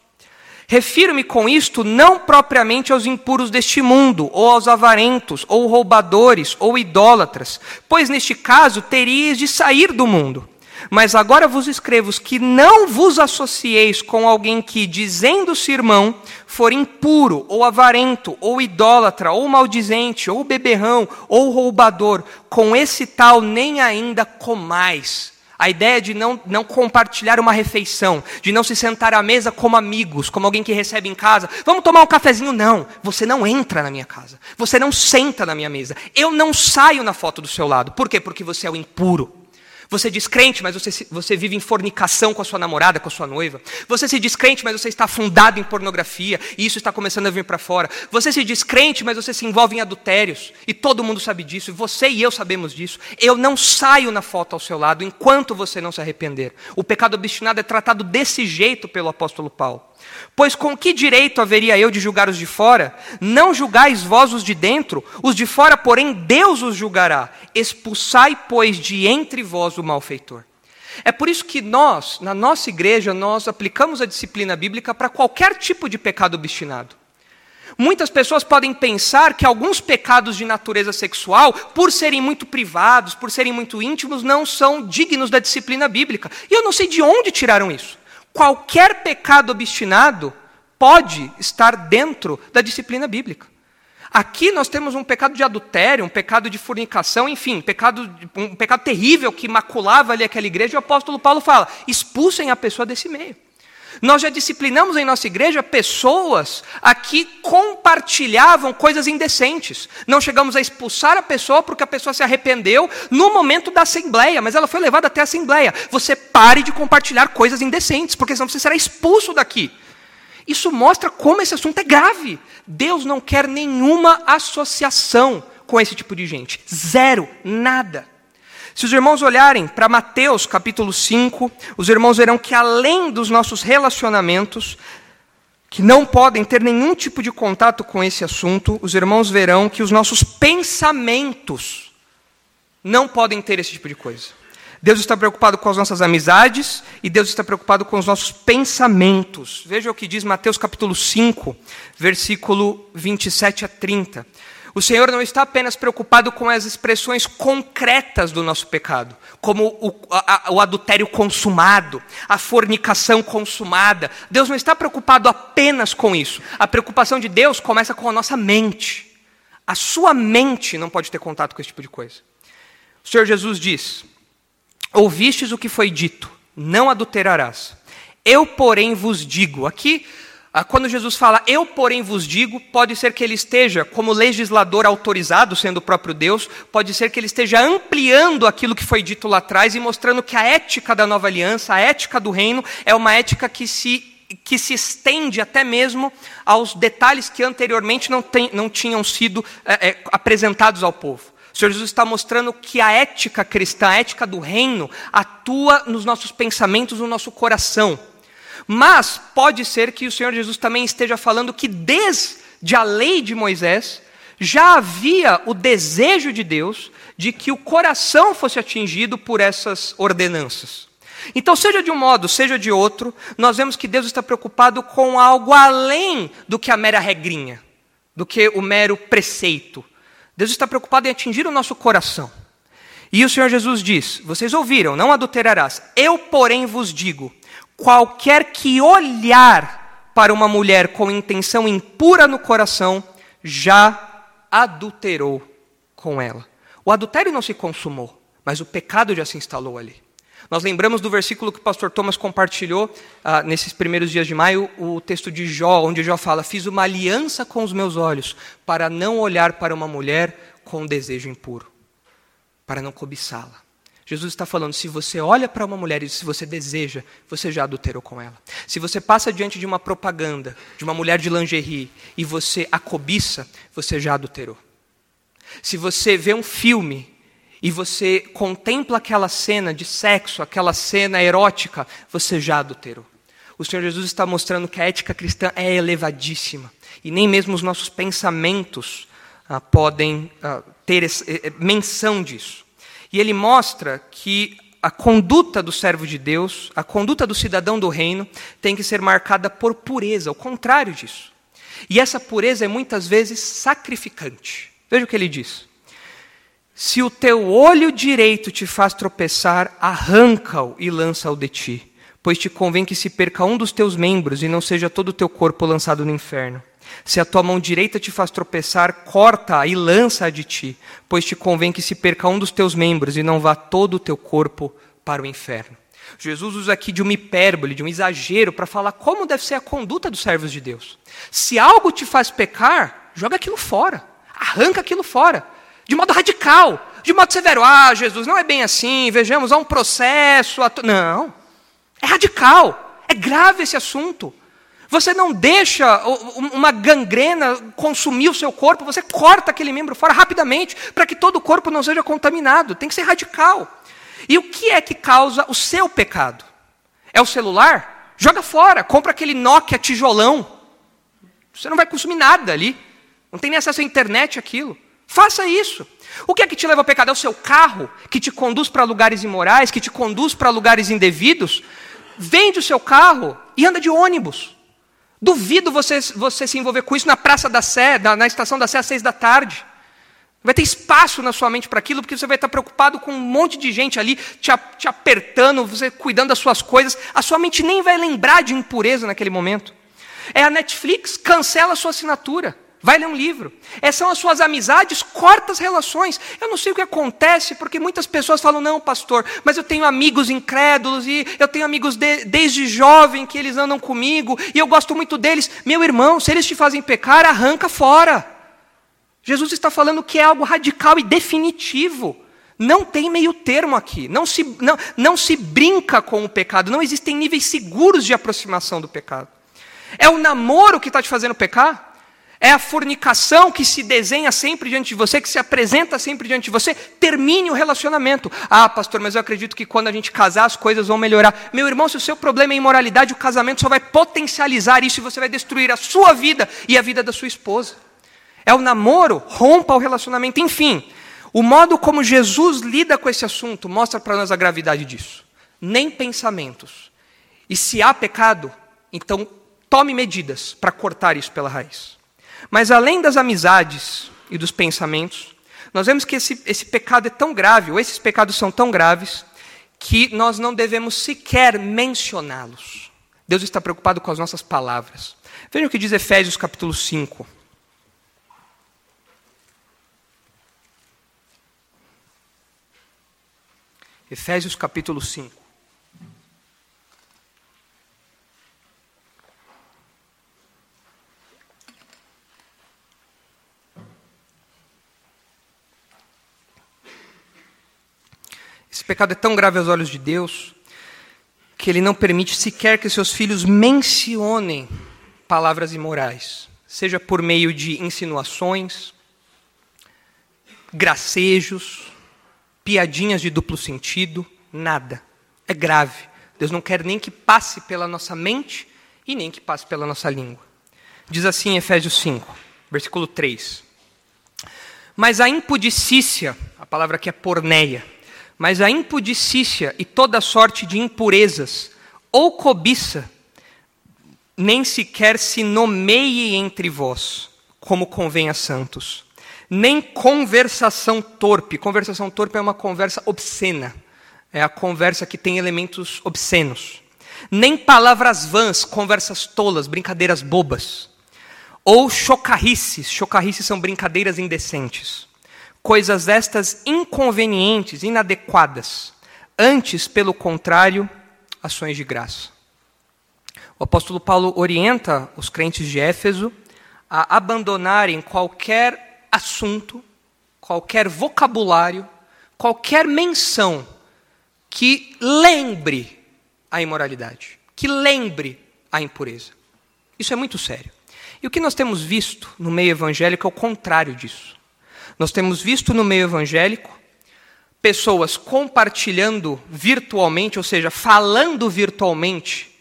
Refiro-me com isto não propriamente aos impuros deste mundo, ou aos avarentos, ou roubadores, ou idólatras, pois neste caso teríeis de sair do mundo. Mas agora vos escrevo que não vos associeis com alguém que, dizendo-se irmão, for impuro, ou avarento, ou idólatra, ou maldizente, ou beberrão, ou roubador, com esse tal nem ainda comais a ideia de não, não compartilhar uma refeição, de não se sentar à mesa como amigos, como alguém que recebe em casa. Vamos tomar um cafezinho? Não. Você não entra na minha casa. Você não senta na minha mesa. Eu não saio na foto do seu lado. Por quê? Porque você é o impuro. Você diz crente, mas você, você vive em fornicação com a sua namorada, com a sua noiva. Você se diz crente, mas você está afundado em pornografia e isso está começando a vir para fora. Você se diz crente, mas você se envolve em adultérios e todo mundo sabe disso. E você e eu sabemos disso. Eu não saio na foto ao seu lado enquanto você não se arrepender. O pecado obstinado é tratado desse jeito pelo apóstolo Paulo. Pois com que direito haveria eu de julgar os de fora? Não julgais vós os de dentro, os de fora, porém, Deus os julgará. Expulsai, pois, de entre vós o malfeitor. É por isso que nós, na nossa igreja, nós aplicamos a disciplina bíblica para qualquer tipo de pecado obstinado. Muitas pessoas podem pensar que alguns pecados de natureza sexual, por serem muito privados, por serem muito íntimos, não são dignos da disciplina bíblica. E eu não sei de onde tiraram isso. Qualquer pecado obstinado pode estar dentro da disciplina bíblica. Aqui nós temos um pecado de adultério, um pecado de fornicação, enfim, pecado, um pecado terrível que maculava ali aquela igreja, e o apóstolo Paulo fala: expulsem a pessoa desse meio. Nós já disciplinamos em nossa igreja pessoas a que compartilhavam coisas indecentes. Não chegamos a expulsar a pessoa porque a pessoa se arrependeu no momento da assembleia, mas ela foi levada até a assembleia. Você pare de compartilhar coisas indecentes, porque senão você será expulso daqui. Isso mostra como esse assunto é grave. Deus não quer nenhuma associação com esse tipo de gente. Zero, nada. Se os irmãos olharem para Mateus capítulo 5, os irmãos verão que além dos nossos relacionamentos, que não podem ter nenhum tipo de contato com esse assunto, os irmãos verão que os nossos pensamentos não podem ter esse tipo de coisa. Deus está preocupado com as nossas amizades e Deus está preocupado com os nossos pensamentos. Veja o que diz Mateus capítulo 5, versículo 27 a 30. O Senhor não está apenas preocupado com as expressões concretas do nosso pecado, como o, a, o, adultério consumado, a fornicação consumada. Deus não está preocupado apenas com isso. A preocupação de Deus começa com a nossa mente. A sua mente não pode ter contato com esse tipo de coisa. O Senhor Jesus diz: Ouvistes o que foi dito, não adulterarás. Eu, porém, vos digo. Aqui, quando Jesus fala, eu, porém, vos digo, pode ser que ele esteja como legislador autorizado, sendo o próprio Deus, pode ser que ele esteja ampliando aquilo que foi dito lá atrás e mostrando que a ética da nova aliança, a ética do reino, é uma ética que se que se estende até mesmo aos detalhes que anteriormente não, tem, não tinham sido é, é, apresentados ao povo. O Senhor Jesus está mostrando que a ética cristã, a ética do reino, atua nos nossos pensamentos, no nosso coração. Mas pode ser que o Senhor Jesus também esteja falando que desde a lei de Moisés já havia o desejo de Deus de que o coração fosse atingido por essas ordenanças. Então, seja de um modo, seja de outro, nós vemos que Deus está preocupado com algo além do que a mera regrinha, do que o mero preceito. Deus está preocupado em atingir o nosso coração. E o Senhor Jesus diz: Vocês ouviram, não adulterarás. Eu, porém, vos digo: qualquer que olhar para uma mulher com intenção impura no coração, já adulterou com ela. O adultério não se consumou, mas o pecado já se instalou ali. Nós lembramos do versículo que o pastor Thomas compartilhou ah, nesses primeiros dias de maio, o texto de Jó, onde Jó fala: Fiz uma aliança com os meus olhos para não olhar para uma mulher com desejo impuro, para não cobiçá-la. Jesus está falando: se você olha para uma mulher e se você deseja, você já adulterou com ela. Se você passa diante de uma propaganda de uma mulher de lingerie e você a cobiça, você já adulterou. Se você vê um filme e você contempla aquela cena de sexo, aquela cena erótica, você já adulterou. O Senhor Jesus está mostrando que a ética cristã é elevadíssima e nem mesmo os nossos pensamentos ah, podem ah, ter esse, eh, eh, menção disso. E ele mostra que a conduta do servo de Deus, a conduta do cidadão do reino, tem que ser marcada por pureza, o contrário disso. E essa pureza é muitas vezes sacrificante. Veja o que ele diz. Se o teu olho direito te faz tropeçar, arranca-o e lança-o de ti, pois te convém que se perca um dos teus membros e não seja todo o teu corpo lançado no inferno. Se a tua mão direita te faz tropeçar, corta-a e lança-a de ti, pois te convém que se perca um dos teus membros e não vá todo o teu corpo para o inferno. Jesus usa aqui de uma hipérbole, de um exagero, para falar como deve ser a conduta dos servos de Deus. Se algo te faz pecar, joga aquilo fora, arranca aquilo fora de modo radical, de modo severo. Ah, Jesus, não é bem assim, vejamos, há um processo. Não, é radical, é grave esse assunto. Você não deixa uma gangrena consumir o seu corpo, você corta aquele membro fora rapidamente, para que todo o corpo não seja contaminado. Tem que ser radical. E o que é que causa o seu pecado? É o celular? Joga fora, compra aquele Nokia tijolão. Você não vai consumir nada ali. Não tem nem acesso à internet aquilo. Faça isso. O que é que te leva ao pecado? É o seu carro que te conduz para lugares imorais, que te conduz para lugares indevidos? Vende o seu carro e anda de ônibus. Duvido você, você se envolver com isso na Praça da Sé, na, na estação da Sé às seis da tarde. Vai ter espaço na sua mente para aquilo, porque você vai estar preocupado com um monte de gente ali te, te apertando, você cuidando das suas coisas. A sua mente nem vai lembrar de impureza naquele momento. É a Netflix, cancela a sua assinatura. Vai ler um livro. Essas são as suas amizades, corta as relações. Eu não sei o que acontece, porque muitas pessoas falam, não, pastor, mas eu tenho amigos incrédulos, e eu tenho amigos de, desde jovem que eles andam comigo, e eu gosto muito deles. Meu irmão, se eles te fazem pecar, arranca fora. Jesus está falando que é algo radical e definitivo. Não tem meio termo aqui. Não se, não, não se brinca com o pecado. Não existem níveis seguros de aproximação do pecado. É o namoro que está te fazendo pecar? É a fornicação que se desenha sempre diante de você, que se apresenta sempre diante de você. Termine o relacionamento. Ah, pastor, mas eu acredito que quando a gente casar as coisas vão melhorar. Meu irmão, se o seu problema é imoralidade, o casamento só vai potencializar isso e você vai destruir a sua vida e a vida da sua esposa. É o namoro, rompa o relacionamento. Enfim, O modo como Jesus lida com esse assunto mostra para nós a gravidade disso. Nem pensamentos. E se há pecado, então tome medidas para cortar isso pela raiz. Mas além das amizades e dos pensamentos, nós vemos que esse, esse pecado é tão grave, ou esses pecados são tão graves, que nós não devemos sequer mencioná-los. Deus está preocupado com as nossas palavras. Veja o que diz Efésios capítulo 5. Efésios capítulo 5. Esse pecado é tão grave aos olhos de Deus que ele não permite sequer que seus filhos mencionem palavras imorais, seja por meio de insinuações, gracejos, piadinhas de duplo sentido, nada. É grave. Deus não quer nem que passe pela nossa mente e nem que passe pela nossa língua. Diz assim em Efésios 5, versículo 3. Mas a impudicícia, a palavra aqui é porneia, mas a impudicícia e toda sorte de impurezas ou cobiça nem sequer se nomeie entre vós, como convém a santos nem conversação torpe. Conversação torpe é uma conversa obscena. É a conversa que tem elementos obscenos. Nem palavras vãs, conversas tolas, brincadeiras bobas. Ou chocarrices. Chocarrices são brincadeiras indecentes. Coisas estas inconvenientes, inadequadas. Antes, pelo contrário, ações de graça. O apóstolo Paulo orienta os crentes de Éfeso a abandonarem qualquer assunto, qualquer vocabulário, qualquer menção que lembre a imoralidade, que lembre a impureza. Isso é muito sério. E o que nós temos visto no meio evangélico é o contrário disso. Nós temos visto no meio evangélico pessoas compartilhando virtualmente, ou seja, falando virtualmente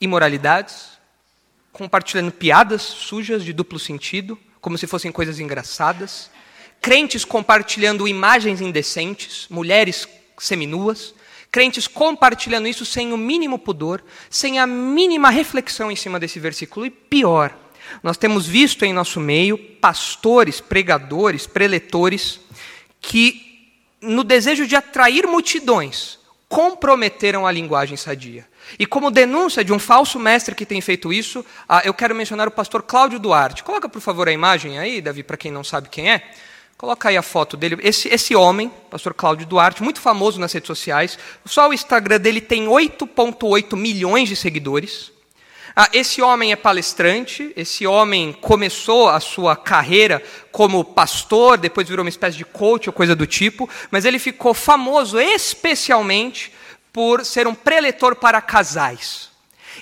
imoralidades, compartilhando piadas sujas de duplo sentido, como se fossem coisas engraçadas, crentes compartilhando imagens indecentes, mulheres seminuas, crentes compartilhando isso sem o mínimo pudor, sem a mínima reflexão em cima desse versículo. E pior, nós temos visto em nosso meio pastores, pregadores, preletores, que, no desejo de atrair multidões, comprometeram a linguagem sadia. E como denúncia de um falso mestre que tem feito isso, ah, eu quero mencionar o pastor Cláudio Duarte. Coloca, por favor, a imagem aí, Davi, para quem não sabe quem é. Coloca aí a foto dele. Esse, esse homem, pastor Cláudio Duarte, muito famoso nas redes sociais. Só o Instagram dele tem 8,8 milhões de seguidores. Ah, esse homem é palestrante, esse homem começou a sua carreira como pastor, depois virou uma espécie de coach ou coisa do tipo, mas ele ficou famoso especialmente por ser um preletor para casais.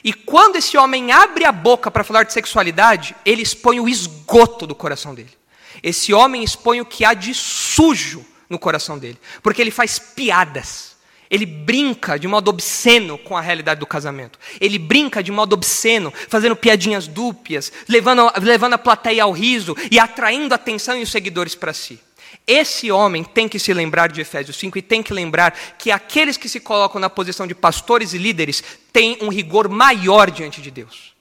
E quando esse homem abre a boca para falar de sexualidade, ele expõe o esgoto do coração dele. Esse homem expõe o que há de sujo no coração dele, porque ele faz piadas. Ele brinca de modo obsceno com a realidade do casamento. Ele brinca de modo obsceno, fazendo piadinhas dúpias, levando, levando a plateia ao riso e atraindo a atenção e os seguidores para si. Esse homem tem que se lembrar de Efésios 5 e tem que lembrar que aqueles que se colocam na posição de pastores e líderes têm um rigor maior diante de Deus.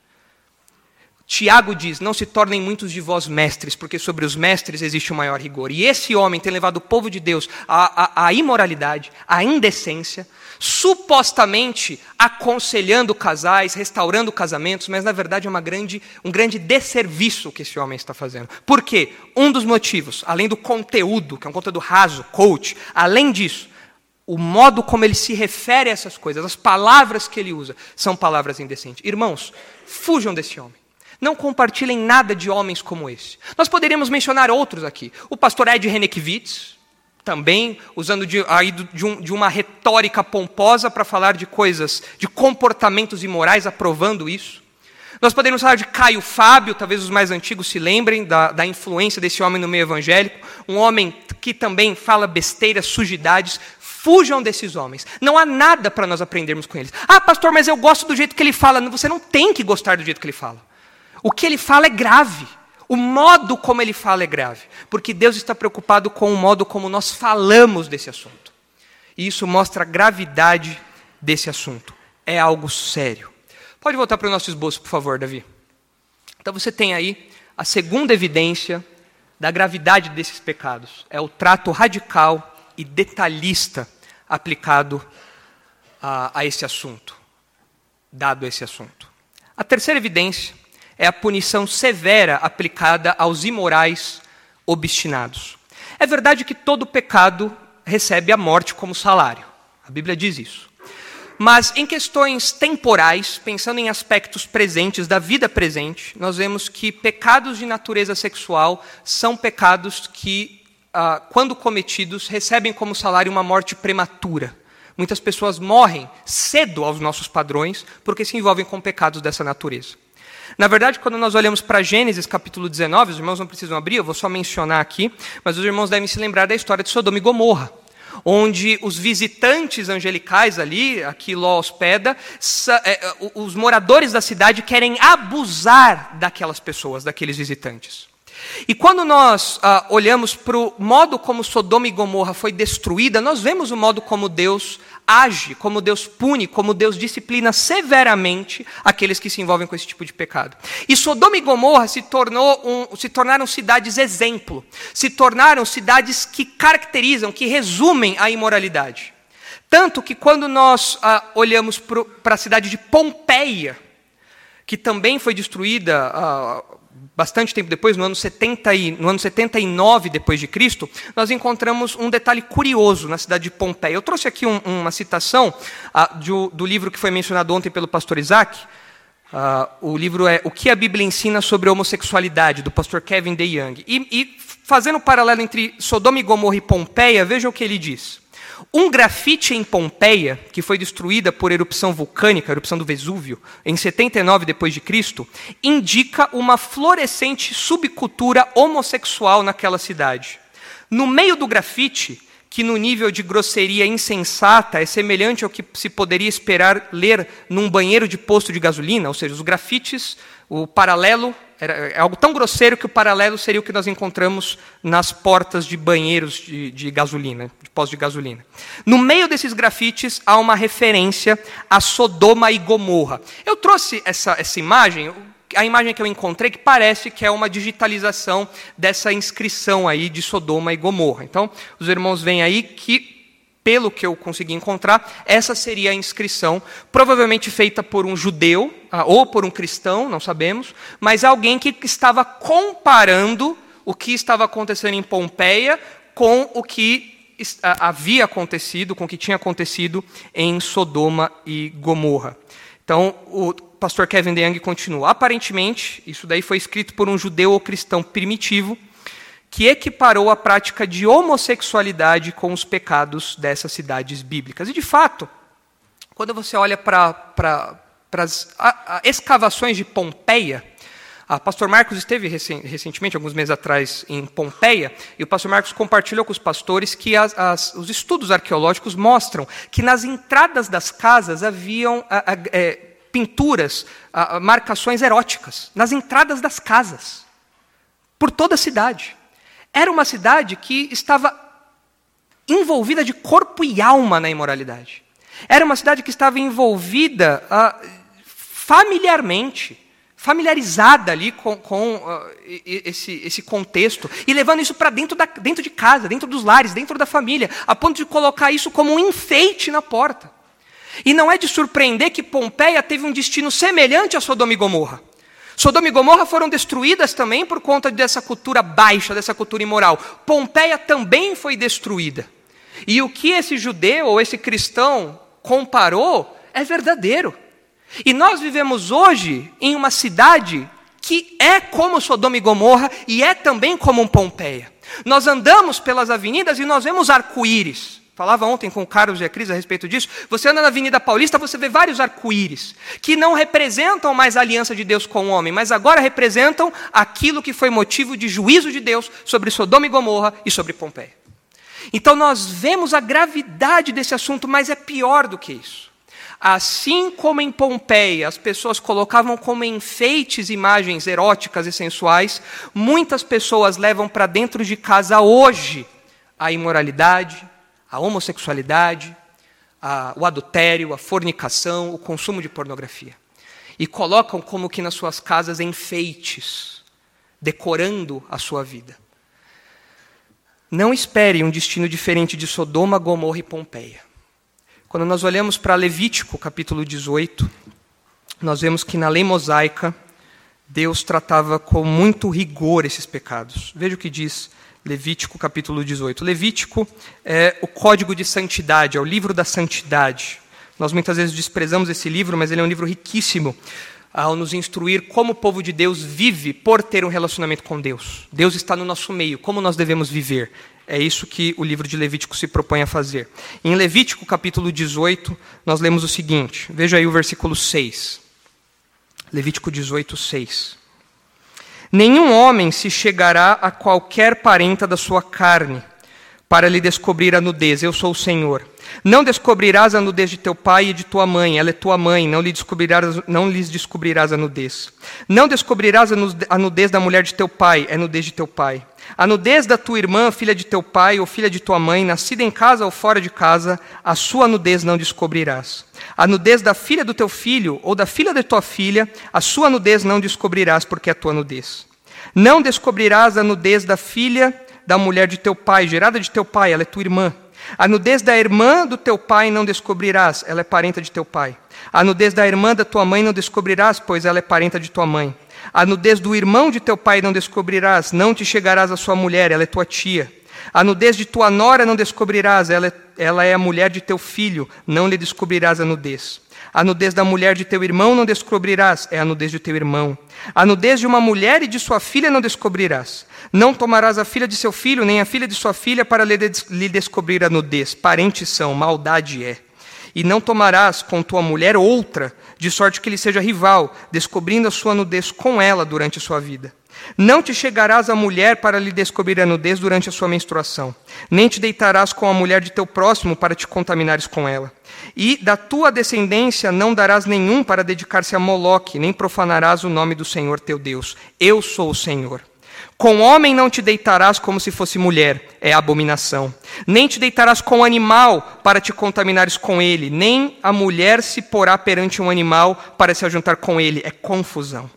Tiago diz: Não se tornem muitos de vós mestres, porque sobre os mestres existe o maior rigor. E esse homem tem levado o povo de Deus à, à, à imoralidade, à indecência, supostamente aconselhando casais, restaurando casamentos, mas na verdade é uma grande, um grande desserviço que esse homem está fazendo. Por quê? Um dos motivos, além do conteúdo, que é um conteúdo raso, coach, além disso, o modo como ele se refere a essas coisas, as palavras que ele usa, são palavras indecentes. Irmãos, fujam desse homem. Não compartilhem nada de homens como esse. Nós poderíamos mencionar outros aqui. O pastor Ed Renekiewicz, também usando de, aí de, um, de uma retórica pomposa para falar de coisas, de comportamentos imorais, aprovando isso. Nós podemos falar de Caio Fábio, talvez os mais antigos se lembrem da, da influência desse homem no meio evangélico, um homem que também fala besteiras, sujidades. Fujam desses homens. Não há nada para nós aprendermos com eles. Ah, pastor, mas eu gosto do jeito que ele fala. Você não tem que gostar do jeito que ele fala. O que ele fala é grave. O modo como ele fala é grave, porque Deus está preocupado com o modo como nós falamos desse assunto. E isso mostra a gravidade desse assunto. É algo sério. Pode voltar para o nosso esboço, por favor, Davi. Então você tem aí a segunda evidência da gravidade desses pecados. É o trato radical e detalhista aplicado a, a esse assunto, dado esse assunto. A terceira evidência é a punição severa aplicada aos imorais obstinados. É verdade que todo pecado recebe a morte como salário. A Bíblia diz isso. Mas em questões temporais, pensando em aspectos presentes da vida presente, nós vemos que pecados de natureza sexual são pecados que, ah, quando cometidos, recebem como salário uma morte prematura. Muitas pessoas morrem cedo aos nossos padrões porque se envolvem com pecados dessa natureza. Na verdade, quando nós olhamos para Gênesis capítulo 19, os irmãos não precisam abrir, eu vou só mencionar aqui, mas os irmãos devem se lembrar da história de Sodoma e Gomorra onde os visitantes angelicais ali, aqui Ló hospeda, é, os moradores da cidade querem abusar daquelas pessoas, daqueles visitantes. E quando nós ah, olhamos para o modo como Sodoma e Gomorra foi destruída, nós vemos o modo como Deus age, como Deus pune, como Deus disciplina severamente aqueles que se envolvem com esse tipo de pecado. E Sodoma e Gomorra se, um, se tornaram cidades exemplo, se tornaram cidades que caracterizam, que resumem a imoralidade. Tanto que quando nós ah, olhamos para a cidade de Pompeia, que também foi destruída ah, bastante tempo depois, no ano, 70 e, no ano 79 depois de Cristo, nós encontramos um detalhe curioso na cidade de Pompeia. Eu trouxe aqui um, uma citação uh, do, do, livro que foi mencionado ontem pelo pastor Isaac. Uh, o livro é O que a Bíblia ensina sobre a homossexualidade, do pastor Kevin DeYoung. E, e fazendo um paralelo entre Sodoma e Gomorra e Pompeia, vejam o que ele diz. Um grafite em Pompeia, que foi destruída por erupção vulcânica, erupção do Vesúvio, em 79 depois de Cristo, indica uma florescente subcultura homossexual naquela cidade. No meio do grafite, que no nível de grosseria insensata é semelhante ao que se poderia esperar ler num banheiro de posto de gasolina, ou seja, os grafites, o paralelo é algo tão grosseiro que o paralelo seria o que nós encontramos nas portas de banheiros de, de gasolina, de postos de gasolina. No meio desses grafites há uma referência a Sodoma e Gomorra. Eu trouxe essa, essa imagem, a imagem que eu encontrei que parece que é uma digitalização dessa inscrição aí de Sodoma e Gomorra. Então, os irmãos veem aí que pelo que eu consegui encontrar, essa seria a inscrição, provavelmente feita por um judeu, ah, ou por um cristão, não sabemos, mas alguém que estava comparando o que estava acontecendo em Pompeia com o que havia acontecido, com o que tinha acontecido em Sodoma e Gomorra. Então, o pastor Kevin DeYoung continua. Aparentemente, isso daí foi escrito por um judeu ou cristão primitivo, que equiparou a prática de homossexualidade com os pecados dessas cidades bíblicas. E, de fato, quando você olha para as escavações de Pompeia, o pastor Marcos esteve recentemente, alguns meses atrás, em Pompeia, e o pastor Marcos compartilhou com os pastores que as, as, os estudos arqueológicos mostram que nas entradas das casas haviam a, a, é, pinturas, a, marcações eróticas, nas entradas das casas, por toda a cidade. Era uma cidade que estava envolvida de corpo e alma na imoralidade. Era uma cidade que estava envolvida uh, familiarmente, familiarizada ali com, com uh, esse, esse, contexto, e levando isso para dentro, dentro de casa, dentro dos lares, dentro da família, a ponto de colocar isso como um enfeite na porta. E não é de surpreender que Pompeia teve um destino semelhante a Sodoma e Gomorra. Sodoma e Gomorra foram destruídas também por conta dessa cultura baixa, dessa cultura imoral. Pompeia também foi destruída. E o que esse judeu ou esse cristão comparou é verdadeiro. E nós vivemos hoje em uma cidade que é como Sodoma e Gomorra e é também como um Pompeia. Nós andamos pelas avenidas e nós vemos arco-íris. Falava ontem com o Carlos e a Cris a respeito disso. Você anda na Avenida Paulista, você vê vários arco-íris, que não representam mais a aliança de Deus com o homem, mas agora representam aquilo que foi motivo de juízo de Deus sobre Sodoma e Gomorra e sobre Pompeia. Então nós vemos a gravidade desse assunto, mas é pior do que isso. Assim como em Pompeia as pessoas colocavam como enfeites imagens eróticas e sensuais, muitas pessoas levam para dentro de casa hoje a imoralidade, a homossexualidade, a, o adultério, a fornicação, o consumo de pornografia. E colocam como que nas suas casas enfeites, decorando a sua vida. Não espere um destino diferente de Sodoma, Gomorra e Pompeia. Quando nós olhamos para Levítico, capítulo 18, nós vemos que na lei mosaica, Deus tratava com muito rigor esses pecados. Veja o que diz Levítico, capítulo 18. Levítico é o código de santidade, é o livro da santidade. Nós muitas vezes desprezamos esse livro, mas ele é um livro riquíssimo ao nos instruir como o povo de Deus vive por ter um relacionamento com Deus. Deus está no nosso meio, como nós devemos viver. É isso que o livro de Levítico se propõe a fazer. Em Levítico, capítulo 18, nós lemos o seguinte: veja aí o versículo 6. Levítico 18, 6. Nenhum homem se chegará a qualquer parenta da sua carne para lhe descobrir a nudez. Eu sou o Senhor. Não descobrirás a nudez de teu pai e de tua mãe, ela é tua mãe, não, lhe descobrirás, não lhes descobrirás a nudez. Não descobrirás a nudez da mulher de teu pai, é nudez de teu pai. A nudez da tua irmã, filha de teu pai ou filha de tua mãe, nascida em casa ou fora de casa, a sua nudez não descobrirás. A nudez da filha do teu filho ou da filha de tua filha, a sua nudez não descobrirás, porque é tua nudez. Não descobrirás a nudez da filha da mulher de teu pai, gerada de teu pai, ela é tua irmã. A nudez da irmã do teu pai não descobrirás, ela é parenta de teu pai. A nudez da irmã da tua mãe não descobrirás, pois ela é parenta de tua mãe. A nudez do irmão de teu pai não descobrirás, não te chegarás à sua mulher, ela é tua tia. A nudez de tua nora não descobrirás, ela é, ela é a mulher de teu filho, não lhe descobrirás a nudez. A nudez da mulher de teu irmão não descobrirás, é a nudez de teu irmão. A nudez de uma mulher e de sua filha não descobrirás. Não tomarás a filha de seu filho, nem a filha de sua filha, para lhe descobrir a nudez. Parentes são, maldade é. E não tomarás com tua mulher outra, de sorte que ele seja rival, descobrindo a sua nudez com ela durante a sua vida. Não te chegarás à mulher para lhe descobrir a nudez durante a sua menstruação, nem te deitarás com a mulher de teu próximo para te contaminares com ela. E da tua descendência não darás nenhum para dedicar-se a Moloque, nem profanarás o nome do Senhor teu Deus. Eu sou o Senhor. Com homem não te deitarás como se fosse mulher, é abominação. Nem te deitarás com animal para te contaminares com ele, nem a mulher se porá perante um animal para se ajuntar com ele, é confusão.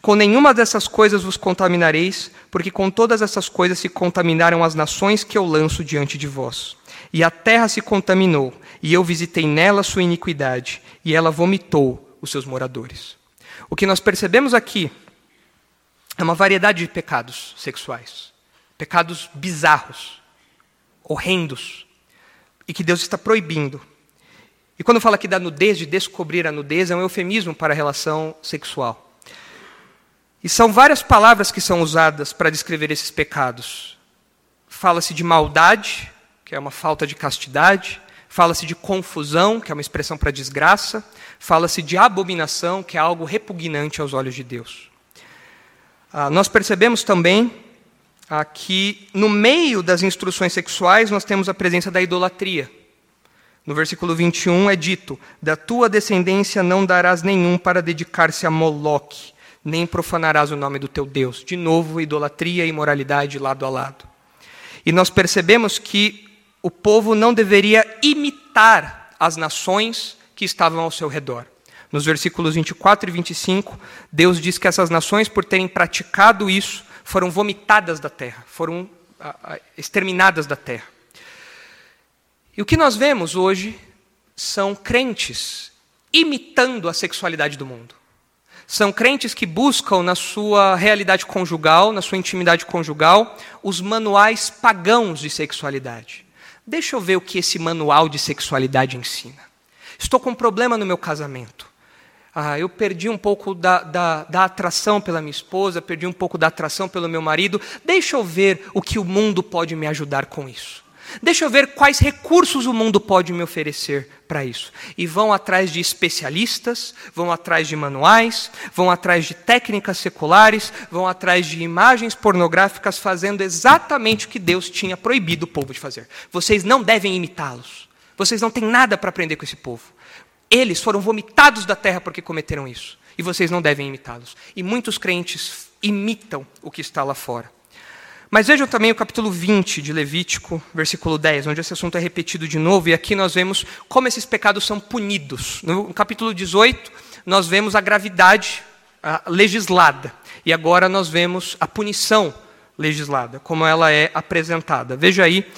Com nenhuma dessas coisas vos contaminareis, porque com todas essas coisas se contaminaram as nações que eu lanço diante de vós. E a terra se contaminou, e eu visitei nela sua iniquidade, e ela vomitou os seus moradores. O que nós percebemos aqui é uma variedade de pecados sexuais, pecados bizarros, horrendos, e que Deus está proibindo. E quando fala aqui da nudez, de descobrir a nudez, é um eufemismo para a relação sexual. E são várias palavras que são usadas para descrever esses pecados. Fala-se de maldade, que é uma falta de castidade, fala-se de confusão, que é uma expressão para desgraça, fala-se de abominação, que é algo repugnante aos olhos de Deus. Ah, nós percebemos também ah, que no meio das instruções sexuais nós temos a presença da idolatria. No versículo 21 é dito: Da tua descendência não darás nenhum para dedicar-se a Moloque, nem profanarás o nome do teu Deus. De novo, idolatria e imoralidade lado a lado. E nós percebemos que o povo não deveria imitar as nações que estavam ao seu redor. Nos versículos 24 e 25, Deus diz que essas nações, por terem praticado isso, foram vomitadas da terra, foram exterminadas da terra. E o que nós vemos hoje são crentes imitando a sexualidade do mundo. São crentes que buscam na sua realidade conjugal, na sua intimidade conjugal, os manuais pagãos de sexualidade. Deixa eu ver o que esse manual de sexualidade ensina. Estou com um problema no meu casamento. Ah, eu perdi um pouco da, da, da, atração pela minha esposa, perdi um pouco da atração pelo meu marido. Deixa eu ver o que o mundo pode me ajudar com isso. Deixa eu ver quais recursos o mundo pode me oferecer para isso. E vão atrás de especialistas, vão atrás de manuais, vão atrás de técnicas seculares, vão atrás de imagens pornográficas, fazendo exatamente o que Deus tinha proibido o povo de fazer. Vocês não devem imitá-los. Vocês não têm nada para aprender com esse povo. Eles foram vomitados da terra porque cometeram isso. E vocês não devem imitá-los. E muitos crentes imitam o que está lá fora. Mas vejam também o capítulo 20 de Levítico, versículo 10, onde esse assunto é repetido de novo, e aqui nós vemos como esses pecados são punidos. No capítulo 18, nós vemos a gravidade legislada, e agora nós vemos a punição legislada, como ela é apresentada. Veja aí,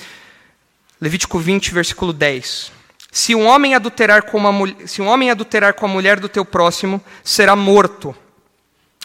Levítico 20, versículo 10. Se um homem adulterar com uma se um homem adulterar com a mulher do teu próximo, será morto.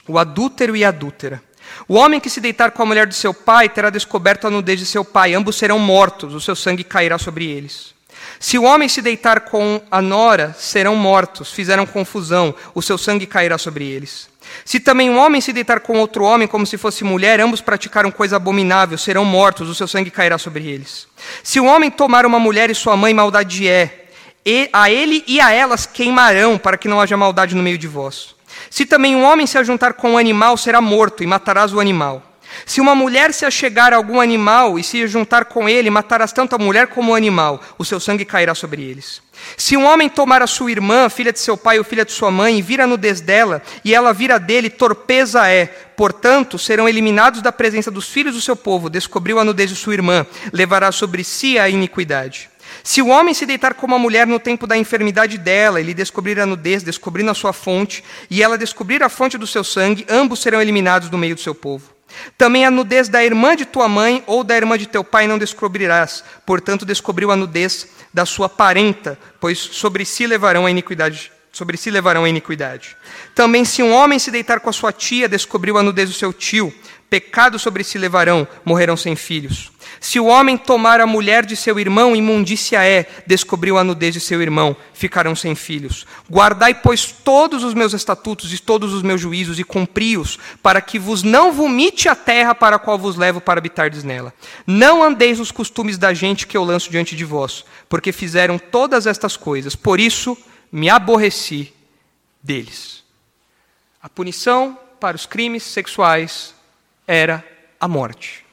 O adúltero e a adúltera. O homem que se deitar com a mulher de seu pai terá descoberto a nudez de seu pai, ambos serão mortos, o seu sangue cairá sobre eles. Se o homem se deitar com a nora, serão mortos, fizeram confusão, o seu sangue cairá sobre eles. Se também um homem se deitar com outro homem como se fosse mulher, ambos praticaram coisa abominável, serão mortos, o seu sangue cairá sobre eles. Se o homem tomar uma mulher e sua mãe, maldade é, e a ele e a elas queimarão, para que não haja maldade no meio de vós. Se também um homem se ajuntar com um animal, será morto, e matarás o animal. Se uma mulher se achegar a algum animal e se juntar com ele, matarás tanto a mulher como o animal, o seu sangue cairá sobre eles. Se um homem tomar a sua irmã, filha de seu pai ou filha de sua mãe, e vir a nudez dela, e ela vira dele, torpeza é. Portanto, serão eliminados da presença dos filhos do seu povo. Descobriu a nudez de sua irmã, levará sobre si a iniquidade. Se o homem se deitar com uma mulher no tempo da enfermidade dela, ele descobrir a nudez, descobrindo a sua fonte, e ela descobrir a fonte do seu sangue, ambos serão eliminados do meio do seu povo. Também a nudez da irmã de tua mãe ou da irmã de teu pai não descobrirás, portanto descobriu a nudez da sua parenta, pois sobre si levarão a iniquidade sobre si levarão a iniquidade. Também, se um homem se deitar com a sua tia, descobriu a nudez do seu tio, pecado sobre si levarão, morrerão sem filhos. Se o homem tomar a mulher de seu irmão, imundícia é, descobriu a nudez de seu irmão, ficarão sem filhos. Guardai, pois, todos os meus estatutos e todos os meus juízos e cumpri-os, para que vos não vomite a terra para a qual vos levo para habitardes nela. Não andeis nos costumes da gente que eu lanço diante de vós, porque fizeram todas estas coisas. Por isso me aborreci deles. A punição para os crimes sexuais era a morte.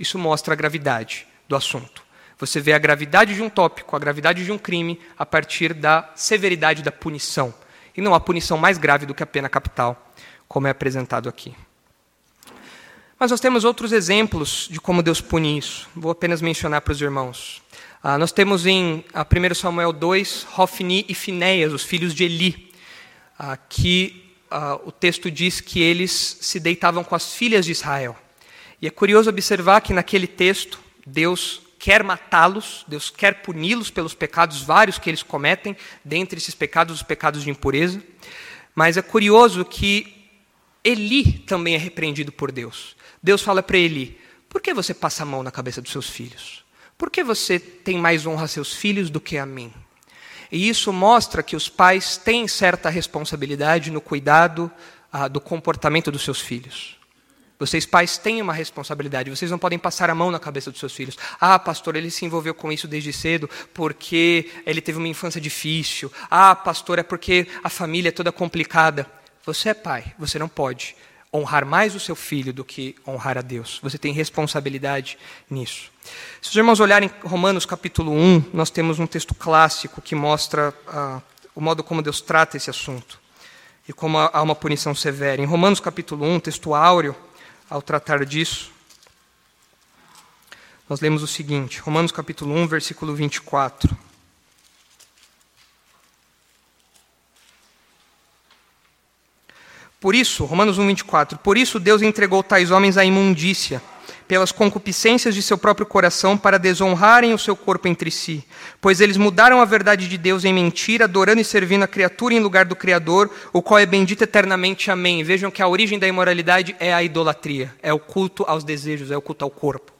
Isso mostra a gravidade do assunto. Você vê a gravidade de um tópico, a gravidade de um crime, a partir da severidade da punição. E não há punição mais grave do que a pena capital, como é apresentado aqui. Mas nós temos outros exemplos de como Deus pune isso. Vou apenas mencionar para os irmãos. Ah, nós temos em 1 Samuel 2, Hofni e Finéias, os filhos de Eli, ah, que ah, o texto diz que eles se deitavam com as filhas de Israel. E é curioso observar que naquele texto, Deus quer matá-los, Deus quer puni-los pelos pecados vários que eles cometem, dentre esses pecados, os pecados de impureza. Mas é curioso que Eli também é repreendido por Deus. Deus fala para Eli: por que você passa a mão na cabeça dos seus filhos? Por que você tem mais honra a seus filhos do que a mim? E isso mostra que os pais têm certa responsabilidade no cuidado ah, do comportamento dos seus filhos. Vocês, pais, têm uma responsabilidade. Vocês não podem passar a mão na cabeça dos seus filhos. Ah, pastor, ele se envolveu com isso desde cedo porque ele teve uma infância difícil. Ah, pastor, é porque a família é toda complicada. Você é pai, você não pode honrar mais o seu filho do que honrar a Deus. Você tem responsabilidade nisso. Se os irmãos olharem Romanos capítulo 1, nós temos um texto clássico que mostra ah, o modo como Deus trata esse assunto e como há uma punição severa. Em Romanos capítulo 1, texto áureo, ao tratar disso, nós lemos o seguinte, Romanos capítulo 1, versículo 24. Por isso, Romanos 1, 24, por isso Deus entregou tais homens à imundícia, pelas concupiscências de seu próprio coração, para desonrarem o seu corpo entre si. Pois eles mudaram a verdade de Deus em mentira, adorando e servindo a criatura em lugar do Criador, o qual é bendito eternamente. Amém. Vejam que a origem da imoralidade é a idolatria, é o culto aos desejos, é o culto ao corpo.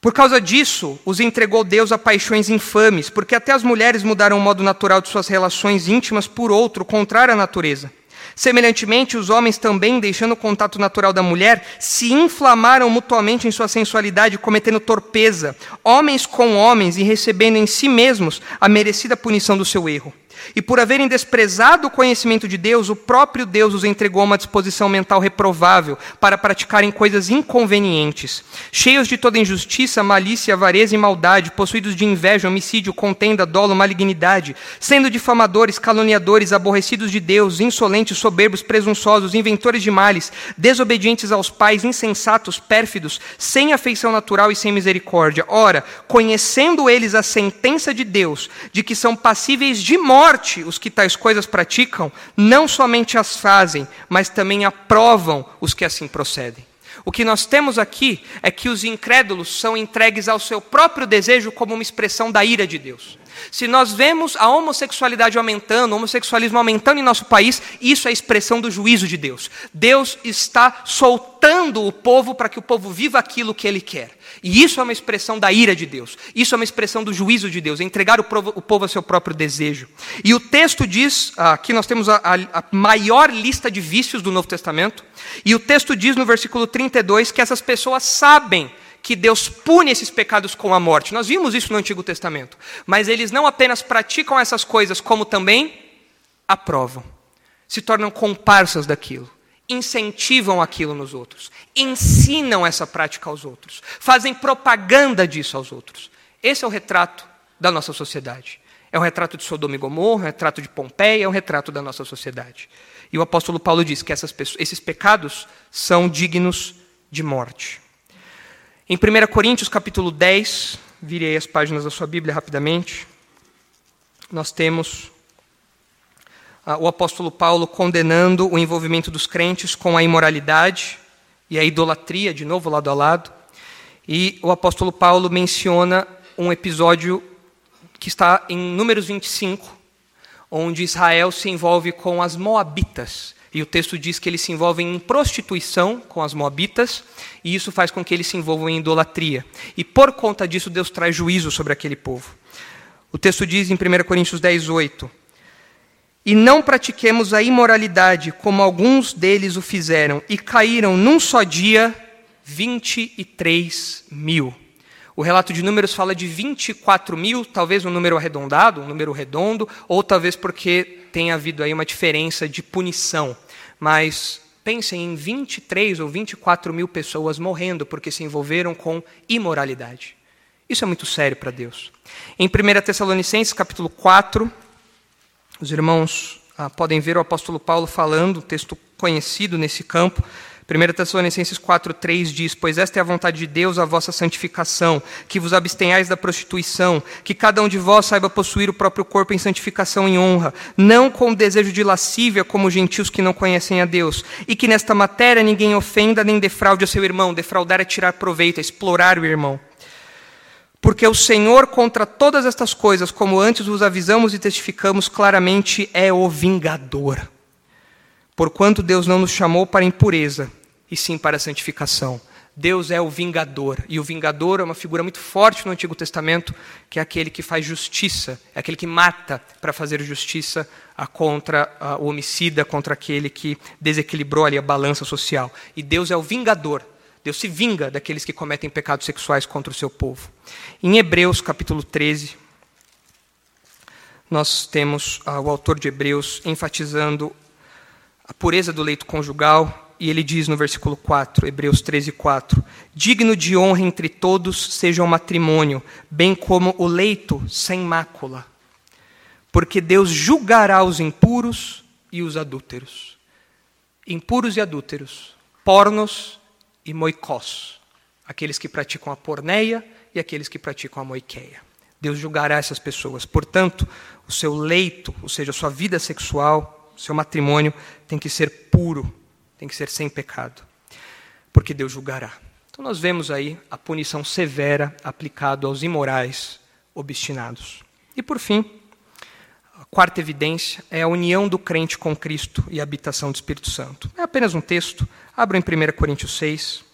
Por causa disso, os entregou Deus a paixões infames, porque até as mulheres mudaram o modo natural de suas relações íntimas por outro, contrário à natureza. Semelhantemente, os homens também, deixando o contato natural da mulher, se inflamaram mutuamente em sua sensualidade, cometendo torpeza, homens com homens e recebendo em si mesmos a merecida punição do seu erro. E por haverem desprezado o conhecimento de Deus, o próprio Deus os entregou a uma disposição mental reprovável para praticarem coisas inconvenientes, cheios de toda injustiça, malícia, avareza e maldade, possuídos de inveja, homicídio, contenda, dolo, malignidade, sendo difamadores, caluniadores, aborrecidos de Deus, insolentes, soberbos, presunçosos, inventores de males, desobedientes aos pais, insensatos, pérfidos, sem afeição natural e sem misericórdia. Ora, conhecendo eles a sentença de Deus, de que são passíveis de morte os que tais coisas praticam, não somente as fazem, mas também aprovam os que assim procedem. O que nós temos aqui é que os incrédulos são entregues ao seu próprio desejo como uma expressão da ira de Deus. Se nós vemos a homossexualidade aumentando, o homossexualismo aumentando em nosso país, isso é expressão do juízo de Deus. Deus está soltando o povo para que o povo viva aquilo que ele quer. E isso é uma expressão da ira de Deus. Isso é uma expressão do juízo de Deus, entregar o povo, o povo ao seu próprio desejo. E o texto diz, aqui nós temos a, a maior lista de vícios do Novo Testamento, e o texto diz no versículo 32 que essas pessoas sabem que Deus pune esses pecados com a morte. Nós vimos isso no Antigo Testamento. Mas eles não apenas praticam essas coisas, como também aprovam. Se tornam comparsas daquilo. Incentivam aquilo nos outros. Ensinam essa prática aos outros. Fazem propaganda disso aos outros. Esse é o retrato da nossa sociedade. É um retrato de Sodoma e Gomorra, é um retrato de Pompeia, é um retrato da nossa sociedade. E o apóstolo Paulo diz que pessoas, esses pecados são dignos de morte. Em 1 Coríntios capítulo 10, virei as páginas da sua Bíblia rapidamente, nós temos ah, o apóstolo Paulo condenando o envolvimento dos crentes com a imoralidade e a idolatria, de novo lado a lado. E o apóstolo Paulo menciona um episódio que está em Números 25, onde Israel se envolve com as Moabitas. E o texto diz que eles se envolvem em prostituição com as moabitas, e isso faz com que eles se envolvam em idolatria. E por conta disso, Deus traz juízo sobre aquele povo. O texto diz em 1 Coríntios 10, 8: E não pratiquemos a imoralidade, como alguns deles o fizeram, e caíram num só dia 23 mil. O relato de números fala de 24 mil, talvez um número arredondado, um número redondo, ou talvez porque tenha havido aí uma diferença de punição. Mas pensem em 23 ou 24 mil pessoas morrendo porque se envolveram com imoralidade. Isso é muito sério para Deus. Em 1 Tessalonicenses, capítulo 4, os irmãos ah, podem ver o apóstolo Paulo falando, texto conhecido nesse campo, 1 Tessalonicenses 4,3 diz: Pois esta é a vontade de Deus, a vossa santificação, que vos abstenhais da prostituição, que cada um de vós saiba possuir o próprio corpo em santificação e honra, não com desejo de lascívia, como gentios que não conhecem a Deus, e que nesta matéria ninguém ofenda nem defraude o seu irmão. Defraudar é tirar proveito, é explorar o irmão. Porque o Senhor, contra todas estas coisas, como antes vos avisamos e testificamos claramente, é o vingador. Porquanto Deus não nos chamou para impureza, e sim para santificação. Deus é o vingador, e o vingador é uma figura muito forte no Antigo Testamento, que é aquele que faz justiça, é aquele que mata para fazer justiça contra o homicida, contra aquele que desequilibrou ali a balança social. E Deus é o vingador, Deus se vinga daqueles que cometem pecados sexuais contra o seu povo. Em Hebreus capítulo 13, nós temos uh, o autor de Hebreus enfatizando a pureza do leito conjugal, e ele diz no versículo 4, Hebreus 13, 4: Digno de honra entre todos seja o matrimônio, bem como o leito sem mácula, porque Deus julgará os impuros e os adúlteros. Impuros e adúlteros, pornos e moicós, aqueles que praticam a porneia e aqueles que praticam a moiqueia. Deus julgará essas pessoas. Portanto, o seu leito, ou seja, a sua vida sexual, seu matrimônio tem que ser puro, tem que ser sem pecado, porque Deus julgará. Então nós vemos aí a punição severa aplicada aos imorais obstinados. E por fim, a quarta evidência é a união do crente com Cristo e a habitação do Espírito Santo. É apenas um texto, abra em 1 Coríntios 6.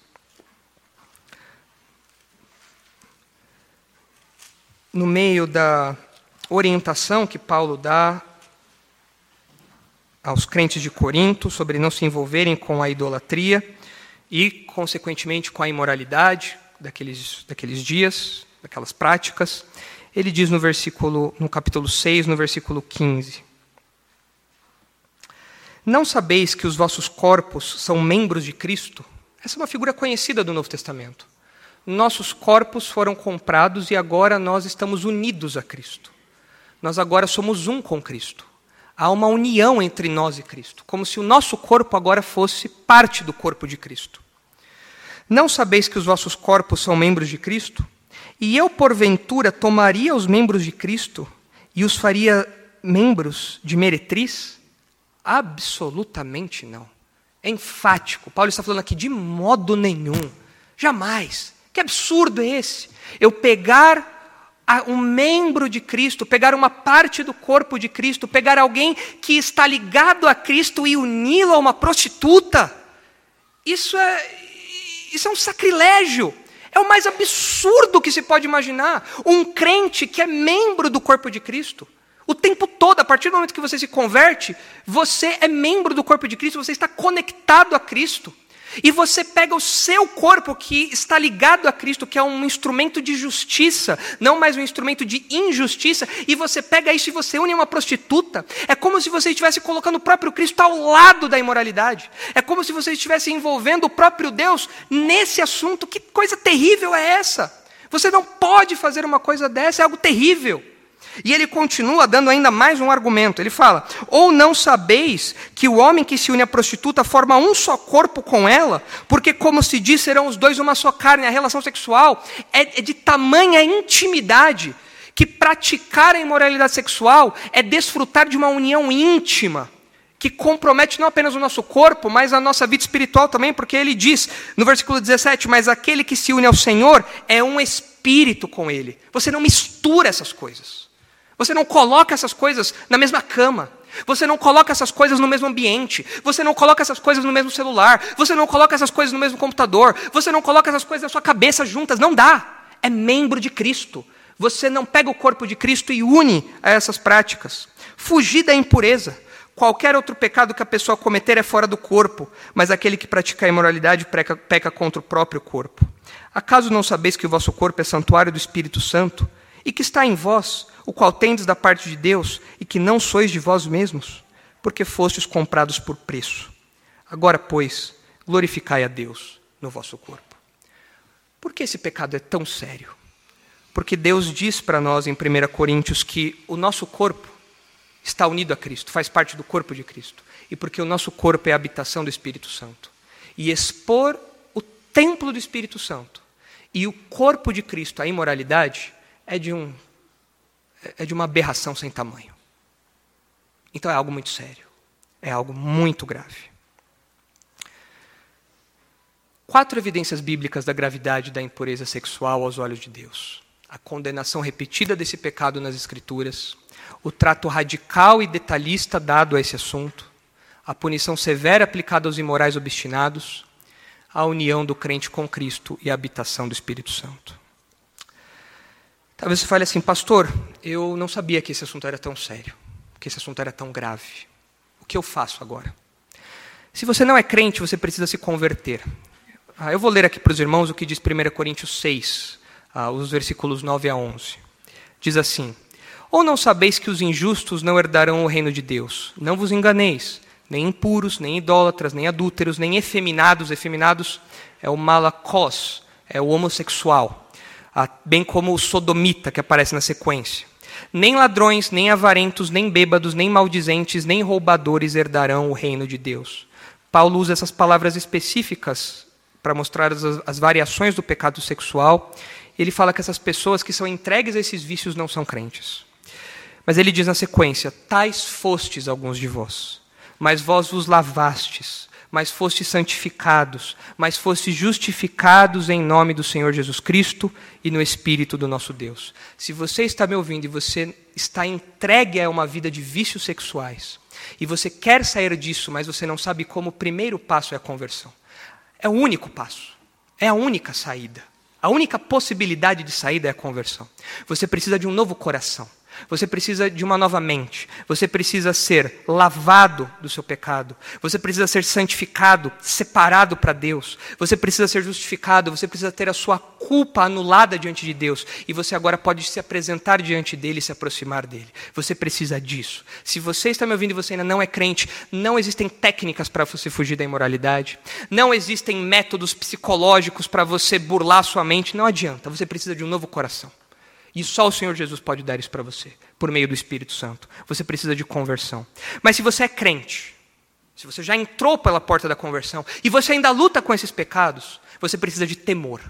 No meio da orientação que Paulo dá aos crentes de Corinto sobre não se envolverem com a idolatria e, consequentemente, com a imoralidade daqueles, daqueles dias, daquelas práticas. Ele diz no versículo, no capítulo 6, no versículo 15: Não sabeis que os vossos corpos são membros de Cristo? Essa é uma figura conhecida do Novo Testamento. Nossos corpos foram comprados e agora nós estamos unidos a Cristo. Nós agora somos um com Cristo. Há uma união entre nós e Cristo, como se o nosso corpo agora fosse parte do corpo de Cristo. Não sabeis que os vossos corpos são membros de Cristo? E eu, porventura, tomaria os membros de Cristo e os faria membros de meretriz? Absolutamente não. É enfático. Paulo está falando aqui de modo nenhum. Jamais. Que absurdo é esse? Eu pegar um membro de Cristo, pegar uma parte do corpo de Cristo, pegar alguém que está ligado a Cristo e uni-lo a uma prostituta. Isso é, isso é um sacrilégio. É o mais absurdo que se pode imaginar. Um crente que é membro do corpo de Cristo. O tempo todo, a partir do momento que você se converte, você é membro do corpo de Cristo, você está conectado a Cristo. E você pega o seu corpo que está ligado a Cristo, que é um instrumento de justiça, não mais um instrumento de injustiça, e você pega isso e você une uma prostituta. É como se você estivesse colocando o próprio Cristo ao lado da imoralidade. É como se você estivesse envolvendo o próprio Deus nesse assunto. Que coisa terrível é essa? Você não pode fazer uma coisa dessa, é algo terrível. E ele continua dando ainda mais um argumento. Ele fala: Ou não sabeis que o homem que se une à prostituta forma um só corpo com ela? Porque, como se diz, serão os dois uma só carne. A relação sexual é, é de tamanha intimidade que praticar a imoralidade sexual é desfrutar de uma união íntima que compromete não apenas o nosso corpo, mas a nossa vida espiritual também, porque ele diz no versículo 17: Mas aquele que se une ao Senhor é um espírito com ele. Você não mistura essas coisas. Você não coloca essas coisas na mesma cama. Você não coloca essas coisas no mesmo ambiente. Você não coloca essas coisas no mesmo celular. Você não coloca essas coisas no mesmo computador. Você não coloca essas coisas na sua cabeça juntas. Não dá. É membro de Cristo. Você não pega o corpo de Cristo e une a essas práticas. Fugir da impureza. Qualquer outro pecado que a pessoa cometer é fora do corpo, mas aquele que pratica a imoralidade peca, peca contra o próprio corpo. Acaso não sabeis que o vosso corpo é santuário do Espírito Santo e que está em vós, o qual tendes da parte de Deus, e que não sois de vós mesmos, porque fostes comprados por preço. Agora, pois, glorificai a Deus no vosso corpo. Por que esse pecado é tão sério? Porque Deus diz para nós em 1 Coríntios que o nosso corpo está unido a Cristo, faz parte do corpo de Cristo. E porque o nosso corpo é a habitação do Espírito Santo. E expor o templo do Espírito Santo e o corpo de Cristo à imoralidade é de um é de uma aberração sem tamanho. Então é algo muito sério. É algo muito grave. Quatro evidências bíblicas da gravidade da impureza sexual aos olhos de Deus: a condenação repetida desse pecado nas Escrituras, o trato radical e detalhista dado a esse assunto, a punição severa aplicada aos imorais obstinados, a união do crente com Cristo e a habitação do Espírito Santo. Talvez você fale assim, pastor, eu não sabia que esse assunto era tão sério, que esse assunto era tão grave. O que eu faço agora? Se você não é crente, você precisa se converter. Ah, eu vou ler aqui para os irmãos o que diz 1 Coríntios 6, ah, os versículos 9 a 11. Diz assim: Ou não sabeis que os injustos não herdarão o reino de Deus? Não vos enganeis, nem impuros, nem idólatras, nem adúlteros, nem efeminados. Efeminados é o malacós, é o homossexual bem como o sodomita que aparece na sequência. Nem ladrões, nem avarentos, nem bêbados, nem maldizentes, nem roubadores herdarão o reino de Deus. Paulo usa essas palavras específicas para mostrar as, as variações do pecado sexual. Ele fala que essas pessoas que são entregues a esses vícios não são crentes. Mas ele diz na sequência: Tais fostes alguns de vós, mas vós vos lavastes, mas foste santificados, mas foste justificados em nome do Senhor Jesus Cristo e no Espírito do nosso Deus. Se você está me ouvindo e você está entregue a uma vida de vícios sexuais, e você quer sair disso, mas você não sabe como, o primeiro passo é a conversão. É o único passo, é a única saída. A única possibilidade de saída é a conversão. Você precisa de um novo coração. Você precisa de uma nova mente. Você precisa ser lavado do seu pecado. Você precisa ser santificado, separado para Deus. Você precisa ser justificado. Você precisa ter a sua culpa anulada diante de Deus. E você agora pode se apresentar diante dele e se aproximar dele. Você precisa disso. Se você está me ouvindo e você ainda não é crente, não existem técnicas para você fugir da imoralidade. Não existem métodos psicológicos para você burlar sua mente. Não adianta. Você precisa de um novo coração. E só o Senhor Jesus pode dar isso para você, por meio do Espírito Santo. Você precisa de conversão. Mas se você é crente, se você já entrou pela porta da conversão e você ainda luta com esses pecados, você precisa de temor.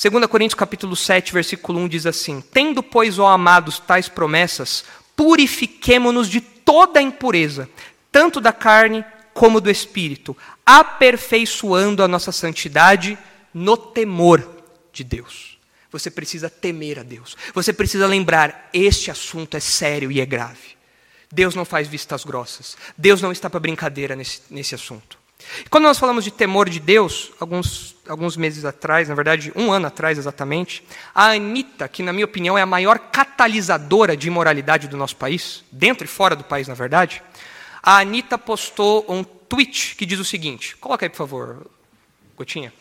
2 Coríntios capítulo 7, versículo 1 diz assim: Tendo, pois, ó amados, tais promessas, purifiquemo-nos de toda impureza, tanto da carne como do espírito, aperfeiçoando a nossa santidade no temor de Deus. Você precisa temer a Deus. Você precisa lembrar: este assunto é sério e é grave. Deus não faz vistas grossas. Deus não está para brincadeira nesse, nesse assunto. E quando nós falamos de temor de Deus, alguns, alguns meses atrás, na verdade, um ano atrás exatamente, a Anitta, que na minha opinião é a maior catalisadora de imoralidade do nosso país, dentro e fora do país, na verdade, a Anitta postou um tweet que diz o seguinte: coloca aí, por favor, Gotinha.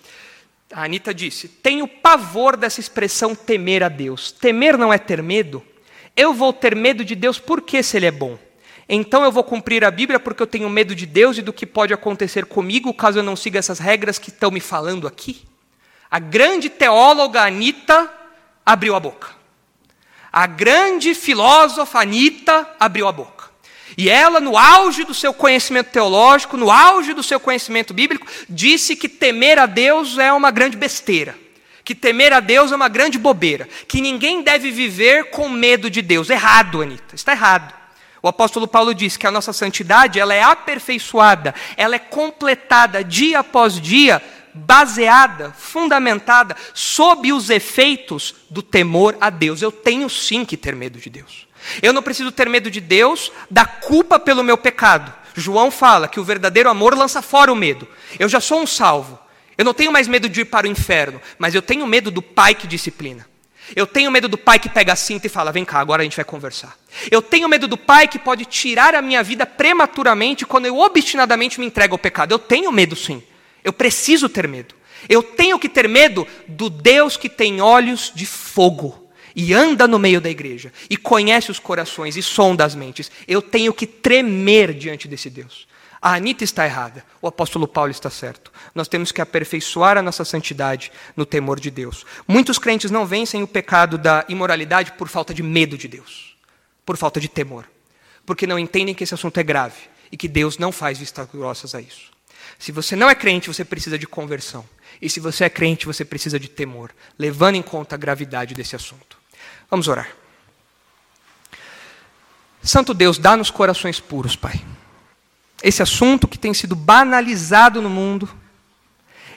A Anitta disse: Tenho pavor dessa expressão temer a Deus. Temer não é ter medo? Eu vou ter medo de Deus porque se Ele é bom. Então eu vou cumprir a Bíblia porque eu tenho medo de Deus e do que pode acontecer comigo caso eu não siga essas regras que estão me falando aqui? A grande teóloga Anitta abriu a boca. A grande filósofa Anitta abriu a boca. E ela, no auge do seu conhecimento teológico, no auge do seu conhecimento bíblico, disse que temer a Deus é uma grande besteira. Que temer a Deus é uma grande bobeira. Que ninguém deve viver com medo de Deus. Errado, Anitta. Está errado. O apóstolo Paulo diz que a nossa santidade ela é aperfeiçoada, ela é completada dia após dia, baseada, fundamentada sob os efeitos do temor a Deus. Eu tenho sim que ter medo de Deus. Eu não preciso ter medo de Deus, da culpa pelo meu pecado. João fala que o verdadeiro amor lança fora o medo. Eu já sou um salvo. Eu não tenho mais medo de ir para o inferno, mas eu tenho medo do pai que disciplina. Eu tenho medo do pai que pega a cinta e fala: vem cá, agora a gente vai conversar. Eu tenho medo do pai que pode tirar a minha vida prematuramente quando eu obstinadamente me entrego ao pecado. Eu tenho medo sim. Eu preciso ter medo. Eu tenho que ter medo do Deus que tem olhos de fogo e anda no meio da igreja e conhece os corações e sonda as mentes, eu tenho que tremer diante desse Deus. A Anitta está errada, o apóstolo Paulo está certo. Nós temos que aperfeiçoar a nossa santidade no temor de Deus. Muitos crentes não vencem o pecado da imoralidade por falta de medo de Deus, por falta de temor, porque não entendem que esse assunto é grave e que Deus não faz vistas grossas a isso. Se você não é crente, você precisa de conversão. E se você é crente, você precisa de temor, levando em conta a gravidade desse assunto. Vamos orar. Santo Deus, dá-nos corações puros, Pai. Esse assunto que tem sido banalizado no mundo,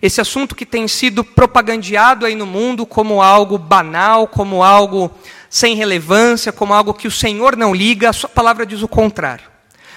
esse assunto que tem sido propagandeado aí no mundo como algo banal, como algo sem relevância, como algo que o Senhor não liga, a Sua palavra diz o contrário.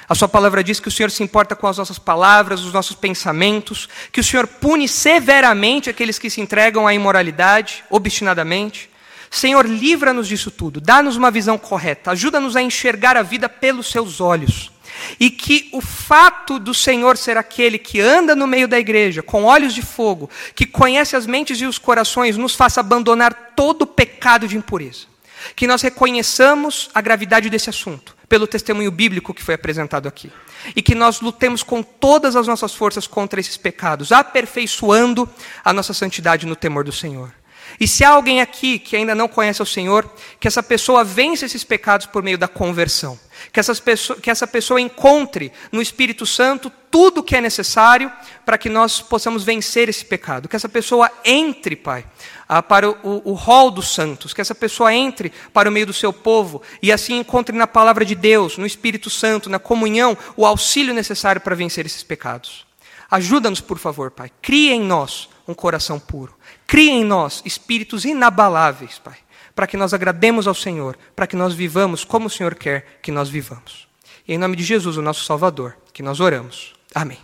A Sua palavra diz que o Senhor se importa com as nossas palavras, os nossos pensamentos, que o Senhor pune severamente aqueles que se entregam à imoralidade, obstinadamente, Senhor, livra-nos disso tudo, dá-nos uma visão correta, ajuda-nos a enxergar a vida pelos seus olhos. E que o fato do Senhor ser aquele que anda no meio da igreja, com olhos de fogo, que conhece as mentes e os corações, nos faça abandonar todo o pecado de impureza. Que nós reconheçamos a gravidade desse assunto, pelo testemunho bíblico que foi apresentado aqui. E que nós lutemos com todas as nossas forças contra esses pecados, aperfeiçoando a nossa santidade no temor do Senhor. E se há alguém aqui que ainda não conhece o Senhor, que essa pessoa vence esses pecados por meio da conversão. Que, essas pessoa, que essa pessoa encontre no Espírito Santo tudo o que é necessário para que nós possamos vencer esse pecado. Que essa pessoa entre, Pai, ah, para o, o rol dos santos. Que essa pessoa entre para o meio do seu povo e assim encontre na palavra de Deus, no Espírito Santo, na comunhão, o auxílio necessário para vencer esses pecados. Ajuda-nos, por favor, Pai. Cria em nós um coração puro. Cria em nós espíritos inabaláveis, Pai, para que nós agrademos ao Senhor, para que nós vivamos como o Senhor quer que nós vivamos. E em nome de Jesus, o nosso Salvador, que nós oramos. Amém.